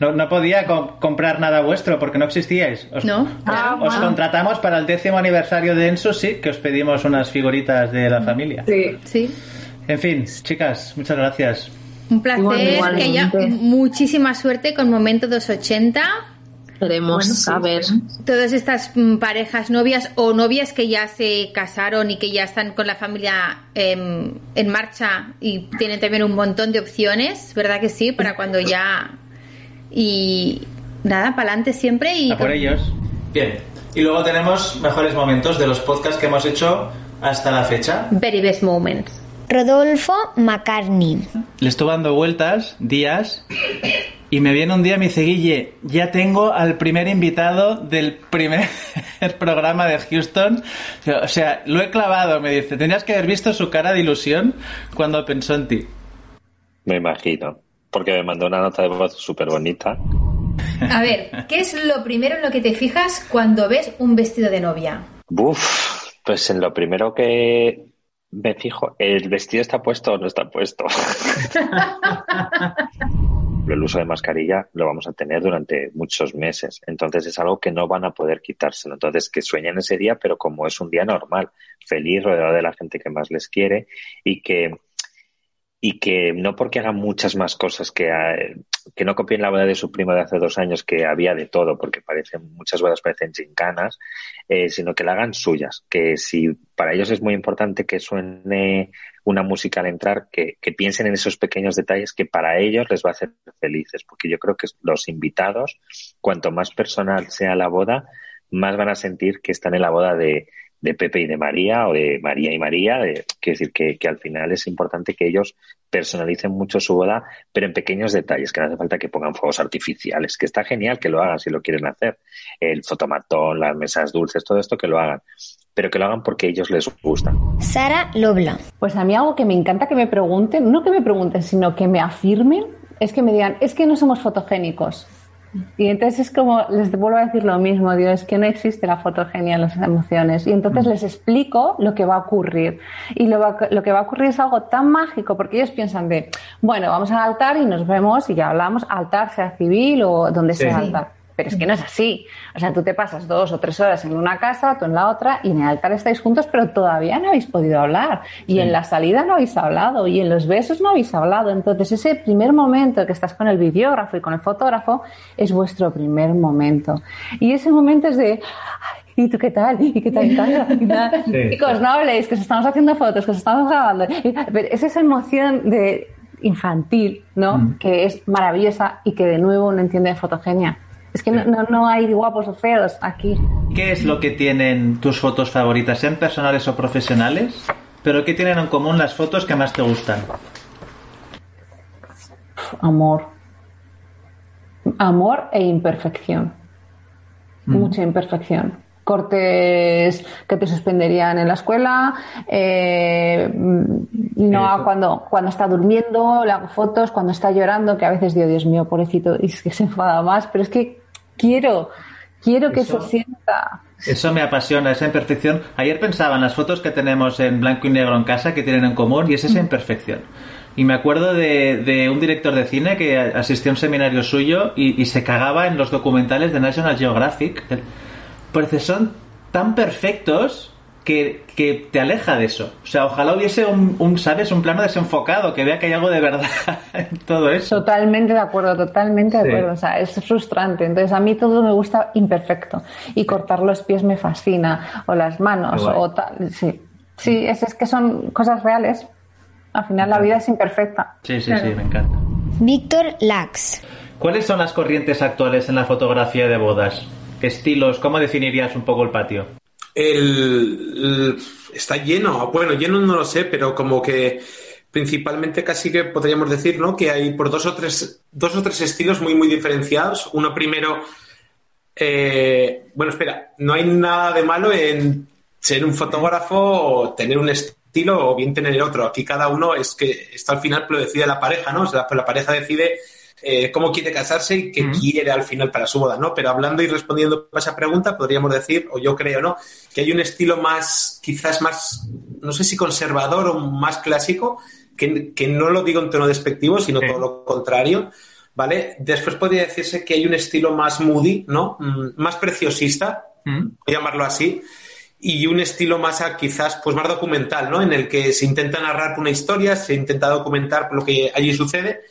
No, no podía co- comprar nada vuestro porque no existíais. Os, No, os- claro. os contratamos para el décimo aniversario de Enso, sí, que os pedimos unas figuritas de la familia. Sí. Sí. En fin, chicas, muchas gracias. Un placer, Igual- que haya muchísima suerte con Momento 280. Queremos Bueno, sí. saber. Todas estas mm, parejas novias o novias que ya se casaron y que ya están con la familia em, en marcha y tienen también un montón de opciones, ¿verdad que sí? Para cuando ya... Y nada, para adelante siempre y... A por ellos. Bien. Y luego tenemos mejores momentos de los podcasts que hemos hecho hasta la fecha. Very best moments. Rodolfo McCartney. Le estuve dando vueltas, días, y me viene un día y me dice, Guille, ya tengo al primer invitado del primer programa de Houston. O sea, lo he clavado, me dice. Tenías que haber visto su cara de ilusión cuando pensó en ti. Me imagino. Porque me mandó una nota de voz súper bonita. A ver, ¿qué es lo primero en lo que te fijas cuando ves un vestido de novia? Buf, pues en lo primero que me fijo, ¿el vestido está puesto o no está puesto? el uso de mascarilla lo vamos a tener durante muchos meses. Entonces es algo que no van a poder quitárselo. Entonces que sueñen ese día, pero como es un día normal, feliz, rodeado de la gente que más les quiere y que y que no porque hagan muchas más cosas que eh, que no copien la boda de su primo de hace dos años, que había de todo, porque parecen, muchas bodas parecen chincanas, eh, sino que la hagan suyas. Que si para ellos es muy importante que suene una música al entrar, que, que piensen en esos pequeños detalles que para ellos les va a hacer felices, porque yo creo que los invitados, cuanto más personal sea la boda, más van a sentir que están en la boda de, de Pepe y de María o de María y María. De, quiero decir que, que, al final es importante que ellos personalicen mucho su boda, pero en pequeños detalles, que no hace falta que pongan fuegos artificiales, que está genial que lo hagan si lo quieren hacer. El fotomatón, las mesas dulces, todo esto que lo hagan. Pero que lo hagan porque a ellos les gusta. Sara Lobla. Pues a mí algo que me encanta que me pregunten, no que me pregunten, sino que me afirmen, es que me digan, es que no somos fotogénicos. Y entonces es como, les vuelvo a decir lo mismo, Dios, que no existe la fotogenia en las emociones. Y entonces les explico lo que va a ocurrir. Y lo, va, lo, que va a ocurrir es algo tan mágico, porque ellos piensan de, bueno, vamos al altar y nos vemos y ya hablamos, altar sea civil o donde sí. sea altar. Pero es que no es así. O sea, tú te pasas dos o tres horas en una casa, tú en la otra, y en el altar estáis juntos, pero todavía no habéis podido hablar. Y sí. en la salida no habéis hablado, y en los besos no habéis hablado. Entonces, ese primer momento que estás con el videógrafo y con el fotógrafo es vuestro primer momento. Y ese momento es de, ¿y tú qué tal? ¿Y qué tal en casa? Sí. Chicos, no habléis, que os estamos haciendo fotos, que os estamos grabando. Pero es esa emoción de infantil, ¿no? Mm. Que es maravillosa y que de nuevo no entiende de fotogenia. Es que no, no, hay guapos o feos aquí. ¿Qué es lo que tienen tus fotos favoritas, sean personales o profesionales? ¿Pero qué tienen en común las fotos que más te gustan? Amor. Amor e imperfección. Mm. Mucha imperfección. Cortes que te suspenderían en la escuela, eh, no cuando, cuando está durmiendo, le hago fotos, cuando está llorando, que a veces digo, Dios mío, pobrecito, y es que se enfada más, pero es que quiero, quiero que Eso- se sienta. Eso me apasiona, esa imperfección. Ayer pensaba en las fotos que tenemos en blanco y negro en casa que tienen en común y es esa imperfección. Y me acuerdo de, de un director de cine que asistió a un seminario suyo y, y se cagaba en los documentales de National Geographic. Porque son tan perfectos que, que te aleja de eso. O sea, ojalá hubiese un, un, ¿sabes? Un plano desenfocado, que vea que hay algo de verdad en todo eso. Totalmente de acuerdo, totalmente de acuerdo. O sea, es frustrante. Entonces, a mí todo me gusta imperfecto. Y cortar los pies me fascina. O las manos, Qué o tal. Sí, sí es, es que son cosas reales. Al final, la vida es imperfecta. Sí, sí, sí, me encanta. Víctor Lax. ¿Cuáles son las corrientes actuales en la fotografía de bodas? Estilos, ¿cómo definirías un poco el patio? El, el- está lleno, bueno, lleno no lo sé, pero como que principalmente casi que podríamos decir, ¿no? Que hay por dos o tres, dos o tres estilos muy, muy diferenciados. Uno primero, eh, bueno, espera, no hay nada de malo en ser un fotógrafo o tener un estilo o bien tener otro. Aquí cada uno es que esto al final lo decide la pareja, ¿no? O sea, pues la pareja decide eh, cómo quiere casarse y qué quiere al final para su boda, ¿no? Pero hablando y respondiendo a esa pregunta, podríamos decir, o yo creo, ¿no? Que hay un estilo más, quizás más, no sé si conservador o más clásico, que, que no lo digo en tono despectivo, sino Sí. todo lo contrario, ¿vale? Después podría decirse que hay un estilo más moody, ¿no? Mm, Más preciosista, ¿Mm? voy a llamarlo así, y un estilo más a, quizás pues más documental, ¿no? En el que se intenta narrar una historia, se intenta documentar lo que allí sucede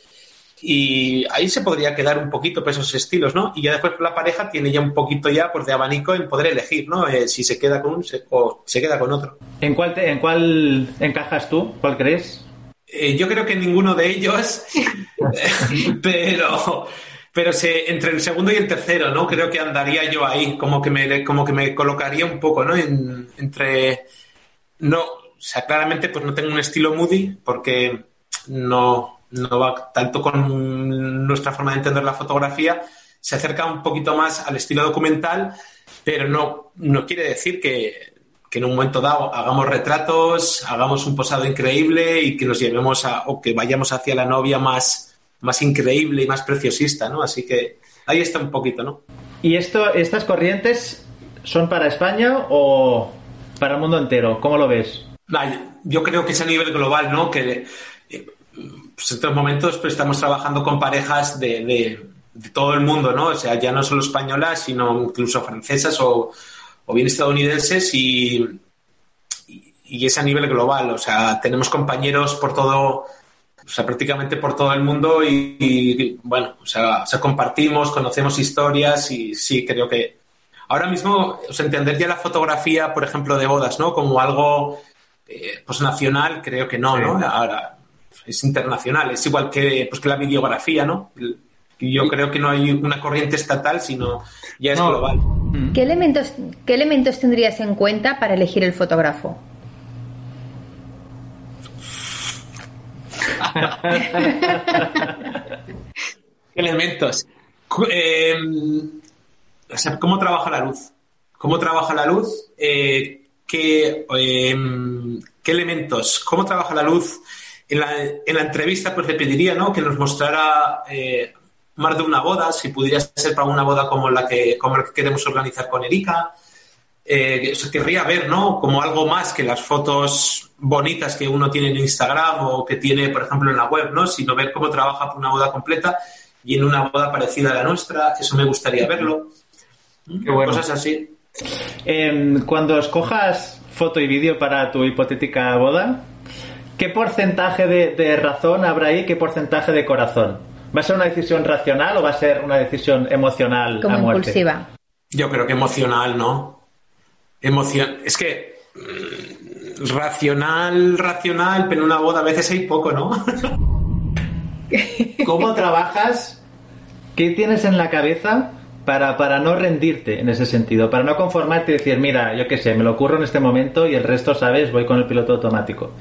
y ahí se podría quedar un poquito por esos estilos, ¿no? Y ya después la pareja tiene ya un poquito ya pues de abanico en poder elegir, ¿no? Eh, si se queda con un se- o se queda con otro. ¿En cuál, te- ¿En cuál encajas tú? ¿Cuál crees? Eh, yo creo que ninguno de ellos, pero pero se, entre el segundo y el tercero, ¿no? Creo que andaría yo ahí, como que me, como que me colocaría un poco, ¿no? En- entre no, o sea, claramente pues no tengo un estilo moody porque no, no va tanto con nuestra forma de entender la fotografía, se acerca un poquito más al estilo documental, pero no, no quiere decir que, que en un momento dado hagamos retratos, hagamos un posado increíble y que nos llevemos a, o que vayamos hacia la novia más, más increíble y más preciosista, ¿no? Así que ahí está un poquito, ¿no? ¿Y esto, estas corrientes son para España o para el mundo entero? ¿Cómo lo ves? Yo creo que es a nivel global, ¿no? Que pues en estos momentos pues, estamos trabajando con parejas de, de- de todo el mundo, ¿no? O sea, ya no solo españolas, sino incluso francesas o, o bien estadounidenses y, y- y es a nivel global. O sea, tenemos compañeros por todo, o sea, prácticamente por todo el mundo y, y, bueno, o sea, o sea, compartimos, conocemos historias y sí, creo que ahora mismo, o sea, entender ya la fotografía, por ejemplo, de bodas, ¿no? Como algo eh, pues nacional, creo que no, ¿no? Ahora es internacional, es igual que, pues, que la videografía, ¿no? Yo creo que no hay una corriente estatal, sino ya es No. global. ¿Qué elementos, ¿Qué elementos tendrías en cuenta para elegir el fotógrafo? elementos. Eh, o sea, ¿cómo trabaja la luz? ¿Cómo trabaja la luz? Eh, ¿qué, eh, qué elementos? ¿Cómo trabaja la luz? En la, en la entrevista, pues le pediría ¿no? que nos mostrara eh, más de una boda, si pudiera ser para una boda como la que, como la que queremos organizar con Erika. Eh, querría ver, ¿no? Como algo más que las fotos bonitas que uno tiene en Instagram o que tiene, por ejemplo, en la web, ¿no? Sino ver cómo trabaja para una boda completa y en una boda parecida a la nuestra. Eso me gustaría verlo. Qué bueno. Cosas así. Em, cuando escojas foto y vídeo para tu hipotética boda, ¿qué porcentaje de, de razón habrá ahí? ¿Qué porcentaje de corazón? ¿Va a ser una decisión racional o va a ser una decisión emocional Como a muerte? impulsiva. Yo creo que emocional, ¿no? Emoción. Es que mm, racional, racional, pero en una boda a veces hay poco, ¿no? ¿Cómo trabajas? ¿Qué tienes en la cabeza para, para no rendirte en ese sentido? Para no conformarte y decir, mira, yo qué sé, me lo ocurro en este momento y el resto, ¿sabes? Voy con el piloto automático.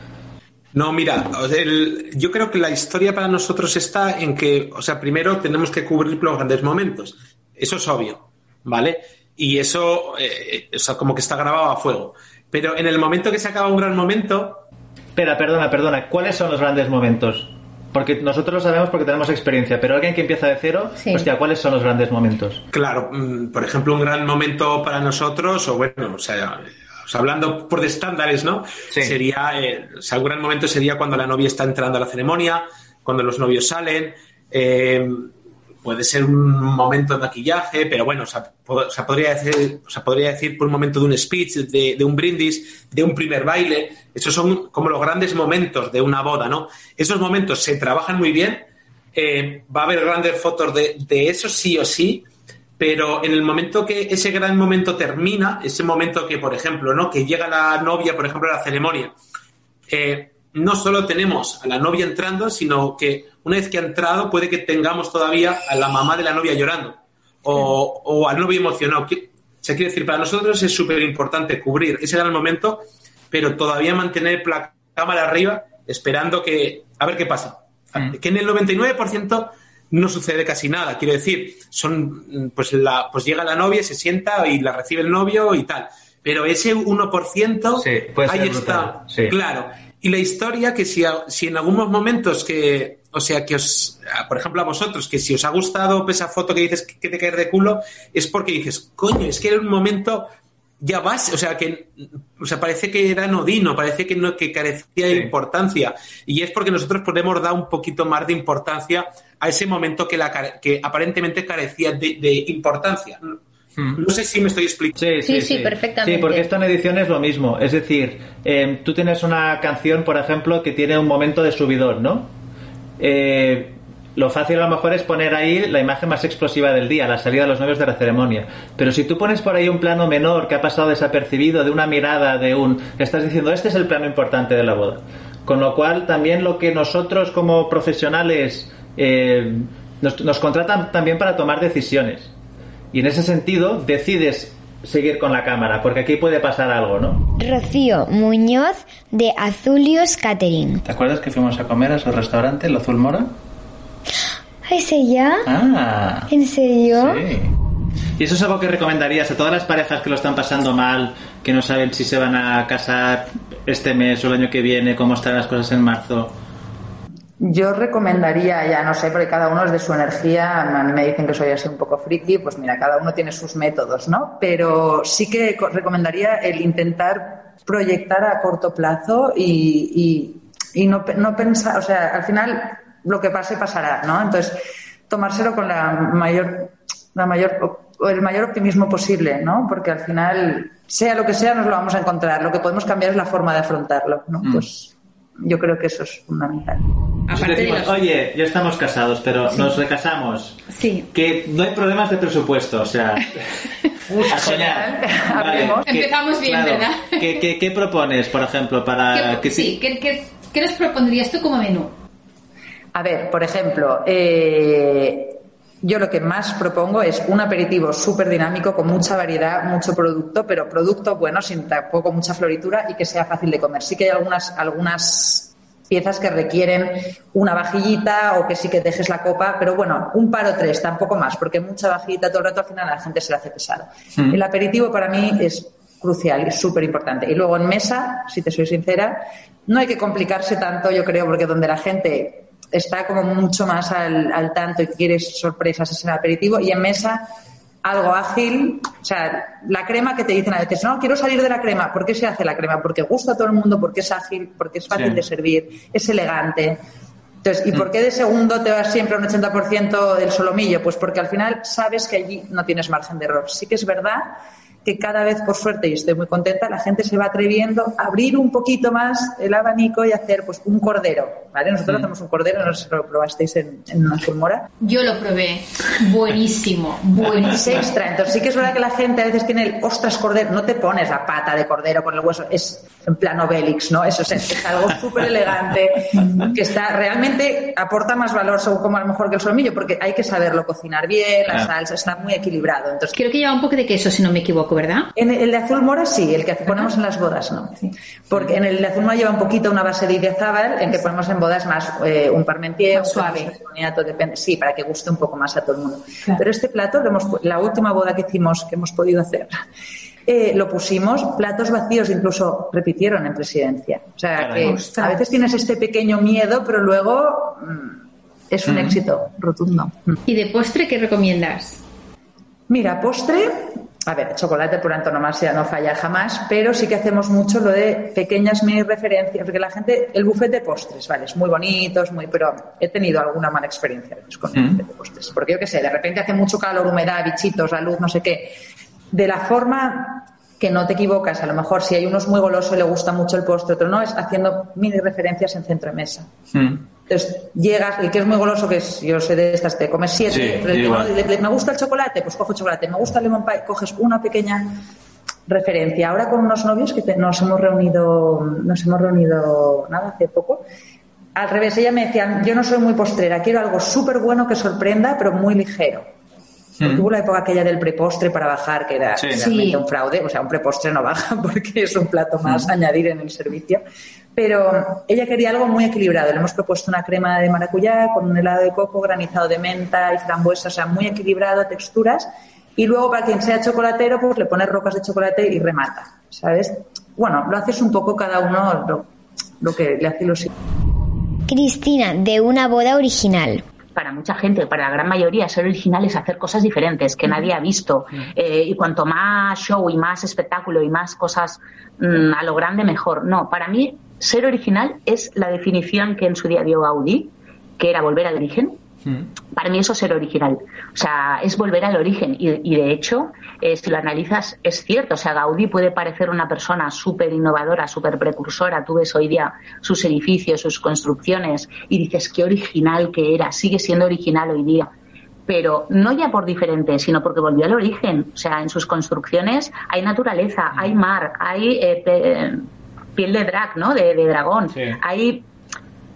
No, mira, el- yo creo que la historia para nosotros está en que, o sea, primero tenemos que cubrir los grandes momentos. Eso es obvio, ¿vale? Y eso, eh, o sea, como que está grabado a fuego. Pero en el momento que se acaba un gran momento, Espera, perdona, perdona. ¿Cuáles son los grandes momentos? Porque nosotros lo sabemos porque tenemos experiencia, pero alguien que empieza de cero, Sí. hostia, ¿cuáles son los grandes momentos? claro, mm, por ejemplo, un gran momento para nosotros, o bueno, o sea, hablando por de estándares, ¿no? Sí. Sería, eh, o sea, un gran momento sería cuando la novia está entrando a la ceremonia, cuando los novios salen, eh, puede ser un momento de maquillaje, pero bueno, o sea, po- o sea, podría, decir, o sea, podría decir por un momento de un speech, de, de un brindis, de un primer baile. Esos son como los grandes momentos de una boda, ¿no? Esos momentos se trabajan muy bien. eh, va a haber grandes fotos de, de eso sí o sí, pero en el momento que ese gran momento termina, ese momento que, por ejemplo, ¿no? que llega la novia, por ejemplo, a la ceremonia, eh, no solo tenemos a la novia entrando, sino que una vez que ha entrado puede que tengamos todavía a la mamá de la novia llorando o, o al novio emocionado. Sea, quiere decir, para nosotros es súper importante cubrir ese gran momento, pero todavía mantener la cámara arriba esperando que a ver qué pasa. Que en el 99% no sucede casi nada. Quiero decir, son pues la pues llega la novia, se sienta y la recibe el novio y tal. Pero ese 1%, Sí, puede ahí está. sí. Claro. Y la historia que si, si en algunos momentos que, o sea, que os, por ejemplo a vosotros, que si os ha gustado esa foto que dices que, te caes de culo, es porque dices, coño, es que era un momento ya vas, o sea, que o sea, parece que era nodino, parece que no que carecía de importancia. Y es porque nosotros podemos dar un poquito más de importancia a ese momento que, la, que aparentemente carecía de, de importancia. No sé si me estoy explicando. Sí, sí, Sí, sí, perfectamente. Sí, porque esto en edición es lo mismo. Es decir, eh, tú tienes una canción, por ejemplo, que tiene un momento de subidón, ¿no? Eh, lo fácil a lo mejor es poner ahí la imagen más explosiva del día, la salida de los novios de la ceremonia. Pero si tú pones por ahí un plano menor que ha pasado desapercibido, de una mirada, de un... Estás diciendo, este es el plano importante de la boda. Con lo cual, también lo que nosotros como profesionales eh, nos, nos contratan también para tomar decisiones. Y en ese sentido, decides seguir con la cámara, porque aquí puede pasar algo, ¿no? Rocío Muñoz de Azulios Catering. ¿Te acuerdas que fuimos a comer a su restaurante, el Azul Mora? ¿Es ella? Ah, ¿En serio? sí. ¿Y eso es algo que recomendarías a todas las parejas que lo están pasando mal, que no saben si se van a casar este mes o el año que viene, cómo están las cosas en marzo? Yo recomendaría, ya no sé, porque cada uno es de su energía, a mí me dicen que soy así un poco friki, pues mira, cada uno tiene sus métodos, ¿no? Pero sí que co- recomendaría el intentar proyectar a corto plazo y, y- y no, pe- no pensar, o sea, al final lo que pase pasará, ¿no? Entonces, tomárselo con la mayor, la mayor, o el mayor optimismo posible, ¿no? Porque al final, sea lo que sea, nos lo vamos a encontrar. Lo que podemos cambiar es la forma de afrontarlo, ¿no? Pues yo creo que eso es fundamental. Aparte de Decimos, los- oye, ya estamos casados, pero nos recasamos. Sí. Que no hay problemas de presupuesto, o sea. a soñar. Vale, Empezamos bien, ¿verdad? ¿qué, qué, qué propones, por ejemplo, para ¿Qué, que sí, ¿qué, qué, qué nos propondrías tú como menú? A ver, por ejemplo, eh, yo lo que más propongo es un aperitivo súper dinámico con mucha variedad, mucho producto, pero producto bueno, sin tampoco mucha floritura y que sea fácil de comer. Sí que hay algunas, algunas piezas que requieren una vajillita o que sí que dejes la copa, pero bueno, un par o tres, tampoco más, porque mucha vajillita todo el rato al final a la gente se le hace pesado. El aperitivo para mí es crucial y súper importante. Y luego en mesa, si te soy sincera, no hay que complicarse tanto, yo creo, porque donde la gente está como mucho más al, al tanto y quiere sorpresas es en el aperitivo y en mesa algo ágil, o sea, la crema que te dicen a veces, no, quiero salir de la crema. ¿Por qué se hace la crema? Porque gusta a todo el mundo, porque es ágil, porque es fácil Sí. de servir, es elegante. Entonces, ¿y por qué de segundo te vas siempre a un 80% del solomillo? Pues porque al final sabes que allí no tienes margen de error. Sí que es verdad que cada vez, por suerte, y estoy muy contenta, la gente se va atreviendo a abrir un poquito más el abanico y hacer pues un cordero. ¿vale? Nosotros hacemos un cordero, no sé si lo probasteis en, en una fulmora. Yo lo probé. Buenísimo, Es buenísimo. extra. Entonces sí que es verdad que la gente a veces tiene el ostras cordero. No te pones la pata de cordero con el hueso. Es en plan Obélix, ¿no? Eso es, es algo súper elegante que está realmente aporta más valor según como a lo mejor que el solomillo porque hay que saberlo cocinar bien, la salsa está muy equilibrado. Entonces Creo que lleva un poco de queso, si no me equivoco, ¿verdad? en el de azul mora sí, el que ponemos en las bodas no. Porque en el de azul mora lleva un poquito una base de idiazábal, en que ponemos en bodas más eh, un parmentier, Más un suave. depende, sí, para que guste un poco más a todo el mundo. Pero este plato, lo hemos la última boda que hicimos, que hemos podido hacer, eh, lo pusimos, platos vacíos incluso repitieron en presidencia. O sea, que a veces tienes este pequeño miedo, pero luego mm, es un éxito rotundo. Mm. ¿Y de postre qué recomiendas? Mira, postre, a ver, chocolate por antonomasia no falla jamás, pero sí que hacemos mucho lo de pequeñas mini referencias, porque la gente, el buffet de postres, vale, es muy bonito, es muy, pero he tenido alguna mala experiencia con el Mm. buffet de postres, porque yo qué sé, de repente hace mucho calor, humedad, bichitos, la luz, no sé qué, de la forma que no te equivocas, a lo mejor si hay unos muy golosos y le gusta mucho el postre, otro no, es haciendo mini referencias en centro de mesa. Mm. Entonces llegas, el que es muy goloso, que es, yo sé de estas, te comes siete, Sí, pero el igual. le- me gusta el chocolate, pues cojo chocolate, me gusta el lemon pie, coges una pequeña referencia. Ahora con unos novios que te- nos hemos reunido, nos hemos reunido nada hace poco. Al revés, ella me decía, yo no soy muy postrera, quiero algo súper bueno que sorprenda, pero muy ligero. Porque Mm. Hubo la época aquella del prepostre para bajar, que era Sí. realmente Sí. un fraude. O sea, un prepostre no baja porque es un plato más a añadir en el servicio. Pero ella quería algo muy equilibrado. Le hemos propuesto una crema de maracuyá con un helado de coco, granizado de menta y frambuesa, o sea, muy equilibrado, texturas. Y luego, para quien sea chocolatero, pues le pones rocas de chocolate y remata, ¿sabes? Bueno, lo haces un poco cada uno lo, lo que le hace ilusión. Cristina, de una boda original. Para mucha gente, para la gran mayoría, ser original es hacer cosas diferentes que nadie ha visto. Eh, y cuanto más show y más espectáculo y más cosas mm, a lo grande, mejor. No, para mí, ser original es la definición que en su día dio Gaudí, que era volver al origen. Para mí eso es ser original. O sea, es volver al origen. Y, y de hecho, eh, si lo analizas, es cierto. O sea, Gaudí puede parecer una persona súper innovadora, súper precursora. Tú ves hoy día sus edificios, sus construcciones y dices qué original que era. Sigue siendo original hoy día. Pero no ya por diferente, sino porque volvió al origen. O sea, en sus construcciones hay naturaleza, hay mar, hay eh, pe- piel de drag, ¿no? De, de dragón. Sí. Hay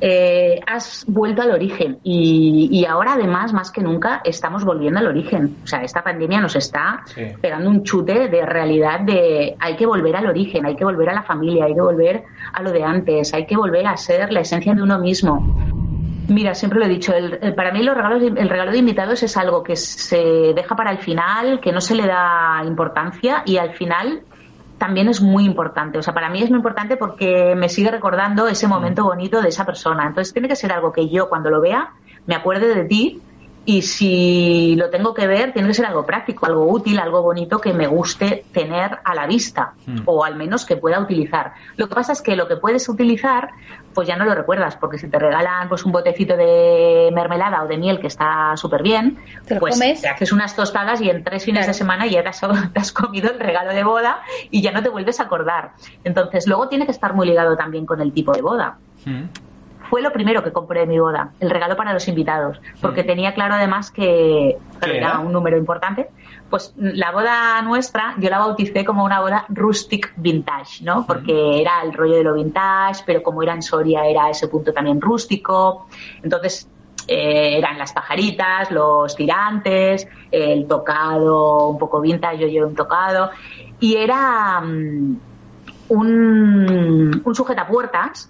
eh, has vuelto al origen y, y ahora además más que nunca estamos volviendo al origen. O sea, esta pandemia nos está Sí. pegando un chute de realidad de hay que volver al origen, hay que volver a la familia, hay que volver a lo de antes, hay que volver a ser la esencia de uno mismo. Mira, siempre lo he dicho, el- el- para mí los regalos, el regalo de invitados es algo que se deja para el final, que no se le da importancia y al final también es muy importante. O sea, para mí es muy importante porque me sigue recordando ese momento bonito de esa persona. Entonces tiene que ser algo que yo cuando lo vea me acuerde de ti y si lo tengo que ver tiene que ser algo práctico, algo útil, algo bonito que me guste tener a la vista o al menos que pueda utilizar. Lo que pasa es que lo que puedes utilizar pues ya no lo recuerdas porque si te regalan pues un botecito de mermelada o de miel que está súper bien, Te pues comes. te haces unas tostadas y en tres fines de semana ya te has, te has comido el regalo de boda y ya no te vuelves a acordar. Entonces, luego tiene que estar muy ligado también con el tipo de boda. fue lo primero que compré de mi boda, el regalo para los invitados, porque tenía claro además que ¿Qué era era? un número importante. Pues la boda nuestra yo la bauticé como una boda rustic vintage, ¿no? Porque era el rollo de lo vintage, pero como era en Soria era ese punto también rústico. Entonces eh, eran las pajaritas, los tirantes, el tocado un poco vintage, yo llevo un tocado. Y era mm, un, un sujetapuertas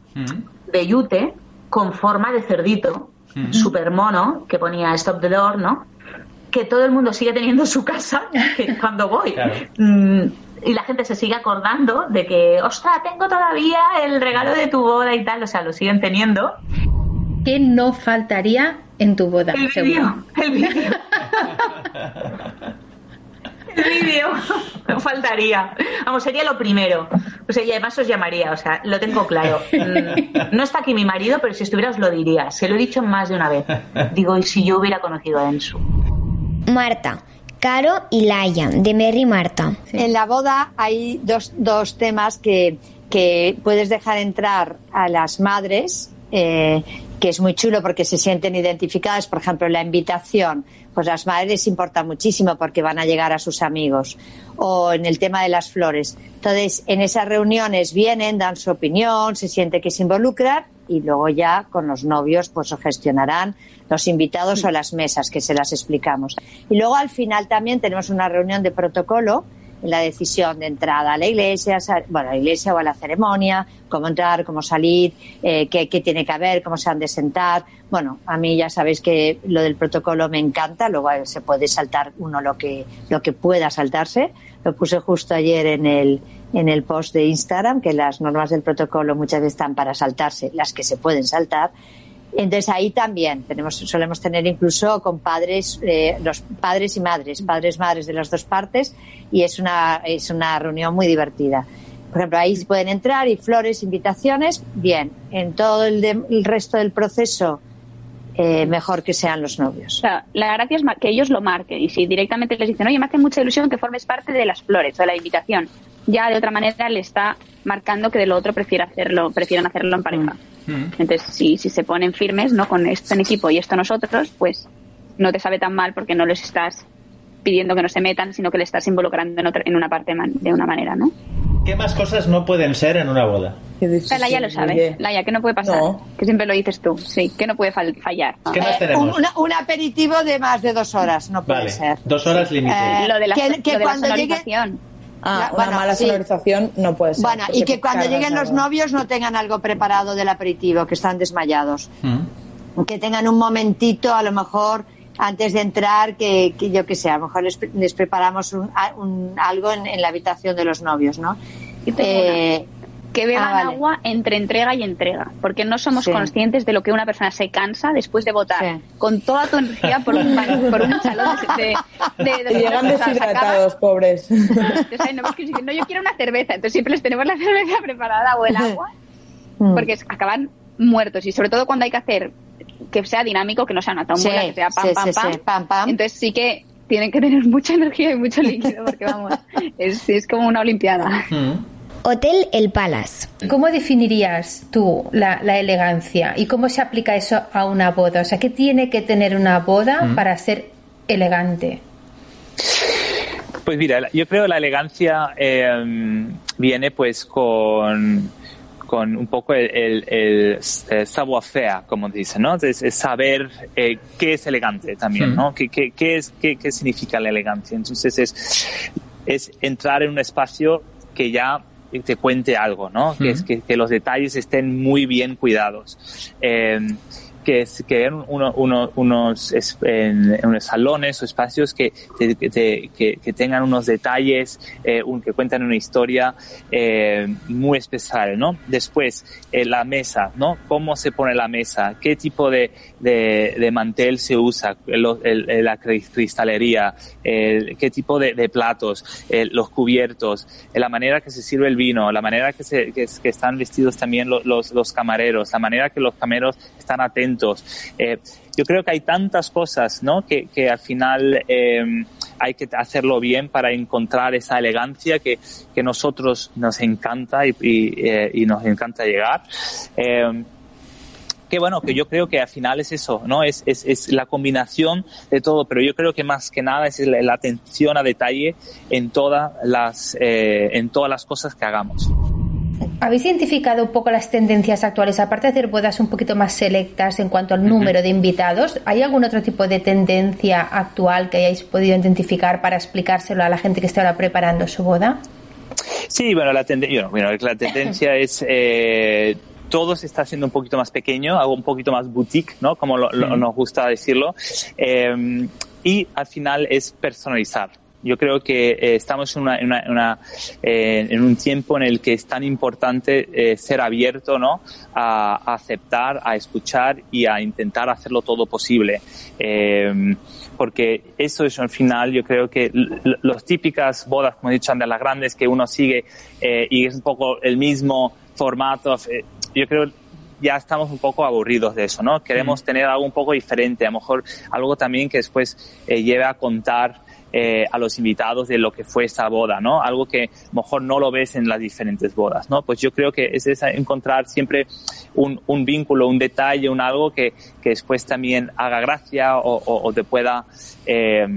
de yute con forma de cerdito, Ujú. super mono, que ponía Stop the Door, ¿no? Que todo el mundo sigue teniendo en su casa que cuando voy. Claro. Mm, y la gente se sigue acordando de que, ostras, tengo todavía el regalo de tu boda y tal, o sea, lo siguen teniendo. ¿Qué no faltaría en tu boda? El vídeo, el vídeo. El vídeo, no faltaría. Vamos, sería lo primero. O sea, y además os llamaría, o sea, lo tengo claro. Mm, No está aquí mi marido, pero si estuviera os lo diría. Se lo he dicho más de una vez. Digo, ¿y si yo hubiera conocido a Ensu? Marta, Caro y Laia, de Merry Marta. En la boda hay dos, dos temas que, que puedes dejar entrar a las madres, eh, que es muy chulo porque se sienten identificadas. Por ejemplo, la invitación, pues las madres importa muchísimo porque van a llegar a sus amigos. O en el tema de las flores. Entonces, en esas reuniones vienen, dan su opinión, se siente que se involucran y luego ya con los novios pues gestionarán los invitados o las mesas que se las explicamos. Y luego al final también tenemos una reunión de protocolo en la decisión de entrada a la iglesia, bueno, a la iglesia o a la ceremonia, cómo entrar, cómo salir, eh, qué, qué tiene que haber, cómo se han de sentar. Bueno, a mí ya sabéis que lo del protocolo me encanta, luego eh, se puede saltar uno lo que, lo que pueda saltarse. Lo puse justo ayer en el, en el post de Instagram, que las normas del protocolo muchas veces están para saltarse, las que se pueden saltar. Entonces ahí también tenemos, solemos tener incluso con padres, eh, los padres y madres, padres madres de las dos partes y es una es una reunión muy divertida. Por ejemplo, ahí pueden entrar y flores, invitaciones, bien. En todo el, de- el resto del proceso, eh, mejor que sean los novios. O sea, la gracia es que ellos lo marquen y si directamente les dicen, oye, me hace mucha ilusión que formes parte de las flores o de la invitación, ya de otra manera le está marcando que de lo otro prefiere hacerlo, prefieren hacerlo en pareja. Entonces, si, si se ponen firmes, ¿no? Con esto en equipo y esto nosotros, pues no te sabe tan mal porque no les estás pidiendo que no se metan, sino que le estás involucrando en, otra, en una parte man- de una manera, ¿no? ¿Qué más cosas no pueden ser en una boda? La ya lo sabe. Laia, ¿qué no puede pasar? Que siempre lo dices tú. Sí, que no puede fal- fallar. ¿Qué más Un, tenemos? una- un aperitivo de más de dos horas, no puede Vale, ser. dos horas límite. Eh, Lo de la, que- que lo de la cuando llegue-. Ah, una bueno, mala sí. sonorización no puede ser. Bueno, y que cuando lleguen los novios no tengan algo preparado del aperitivo, que están desmayados. Que tengan un momentito, a lo mejor, antes de entrar, que, que yo que sé, a lo mejor les, les preparamos un, algo en, en la habitación de los novios, ¿no? Y tengo Eh, Que beban Ah, vale. agua entre entrega y entrega, porque no somos Sí. conscientes de lo que una persona se cansa después de votar con toda tu energía por, un- por un salón de, de, de, Y llegan deshidratados, pobres. No, es que dicen, no, yo quiero una cerveza, entonces siempre les tenemos la cerveza preparada o el agua, porque es- acaban muertos y sobre todo cuando hay que hacer que sea dinámico, que no sea una tómbola, Sí, que sea pam, sí, pam, sí, pam. sí, pam, pam. Entonces sí que tienen que tener mucha energía y mucho líquido, porque vamos, es, es como una olimpiada. Hotel El Palace. ¿Cómo definirías tú la, la elegancia y cómo se aplica eso a una boda? O sea, ¿qué tiene que tener una boda Mm. para ser elegante? Pues mira, yo creo que la elegancia eh, viene pues con, con un poco el, el, el, eh, savoir-faire, como dicen, ¿no? Es, es saber eh, qué es elegante también, ¿no? ¿Qué, qué, qué es, qué, qué significa la elegancia? Entonces es, es entrar en un espacio que ya te cuente algo, ¿no? Que, es, que, que los detalles estén muy bien cuidados. Eh, que, es, que vean uno, uno, unos, en, unos salones o espacios que, te- te- que- que tengan unos detalles, eh, un- que cuentan una historia eh, muy especial, ¿no? Después, eh, la mesa, ¿no? ¿Cómo se pone la mesa? ¿Qué tipo de, de, mantel se usa? El- la cri- cristalería, el- qué tipo de, de platos, los cubiertos, la manera que se sirve el vino, la manera que, se, que, están vestidos también lo- los, los camareros, la manera que los camareros están atentos. Eh, yo creo que hay tantas cosas, ¿no? Que, que al final eh, hay que hacerlo bien para encontrar esa elegancia que, que nosotros nos encanta y, y, eh, y nos encanta llegar. Eh, que bueno, que yo creo que al final es eso, ¿no? Es, es, es la combinación de todo, pero yo creo que más que nada es la, la atención a detalle en todas las, eh, en todas las cosas que hagamos. ¿Habéis identificado un poco las tendencias actuales? Aparte de hacer bodas un poquito más selectas en cuanto al número de invitados, ¿hay algún otro tipo de tendencia actual que hayáis podido identificar para explicárselo a la gente que está ahora preparando su boda? Sí, bueno, la, tende- bueno, la tendencia es eh, todo se está haciendo un poquito más pequeño, algo un poquito más boutique, ¿no? Como lo- lo- nos gusta decirlo. Eh, y al final es personalizar. Yo creo que eh, estamos en, una, en, una- en una, eh, en un tiempo en el que es tan importante eh, ser abierto, ¿no? A, a aceptar, a escuchar y a intentar hacerlo todo posible. Eh, porque eso es al final, yo creo que las típicas bodas, como he dicho antes, las grandes que uno sigue eh, y es un poco el mismo formato, yo creo ya estamos un poco aburridos de eso, ¿no? Queremos tener algo un poco diferente, a lo mejor algo también que después eh, lleve a contar eh, a los invitados de lo que fue esa boda, ¿no? Algo que a lo mejor no lo ves en las diferentes bodas, ¿no? Pues yo creo que es esa- encontrar siempre un, un vínculo, un detalle, un algo que, que después también haga gracia o, o- o te pueda eh,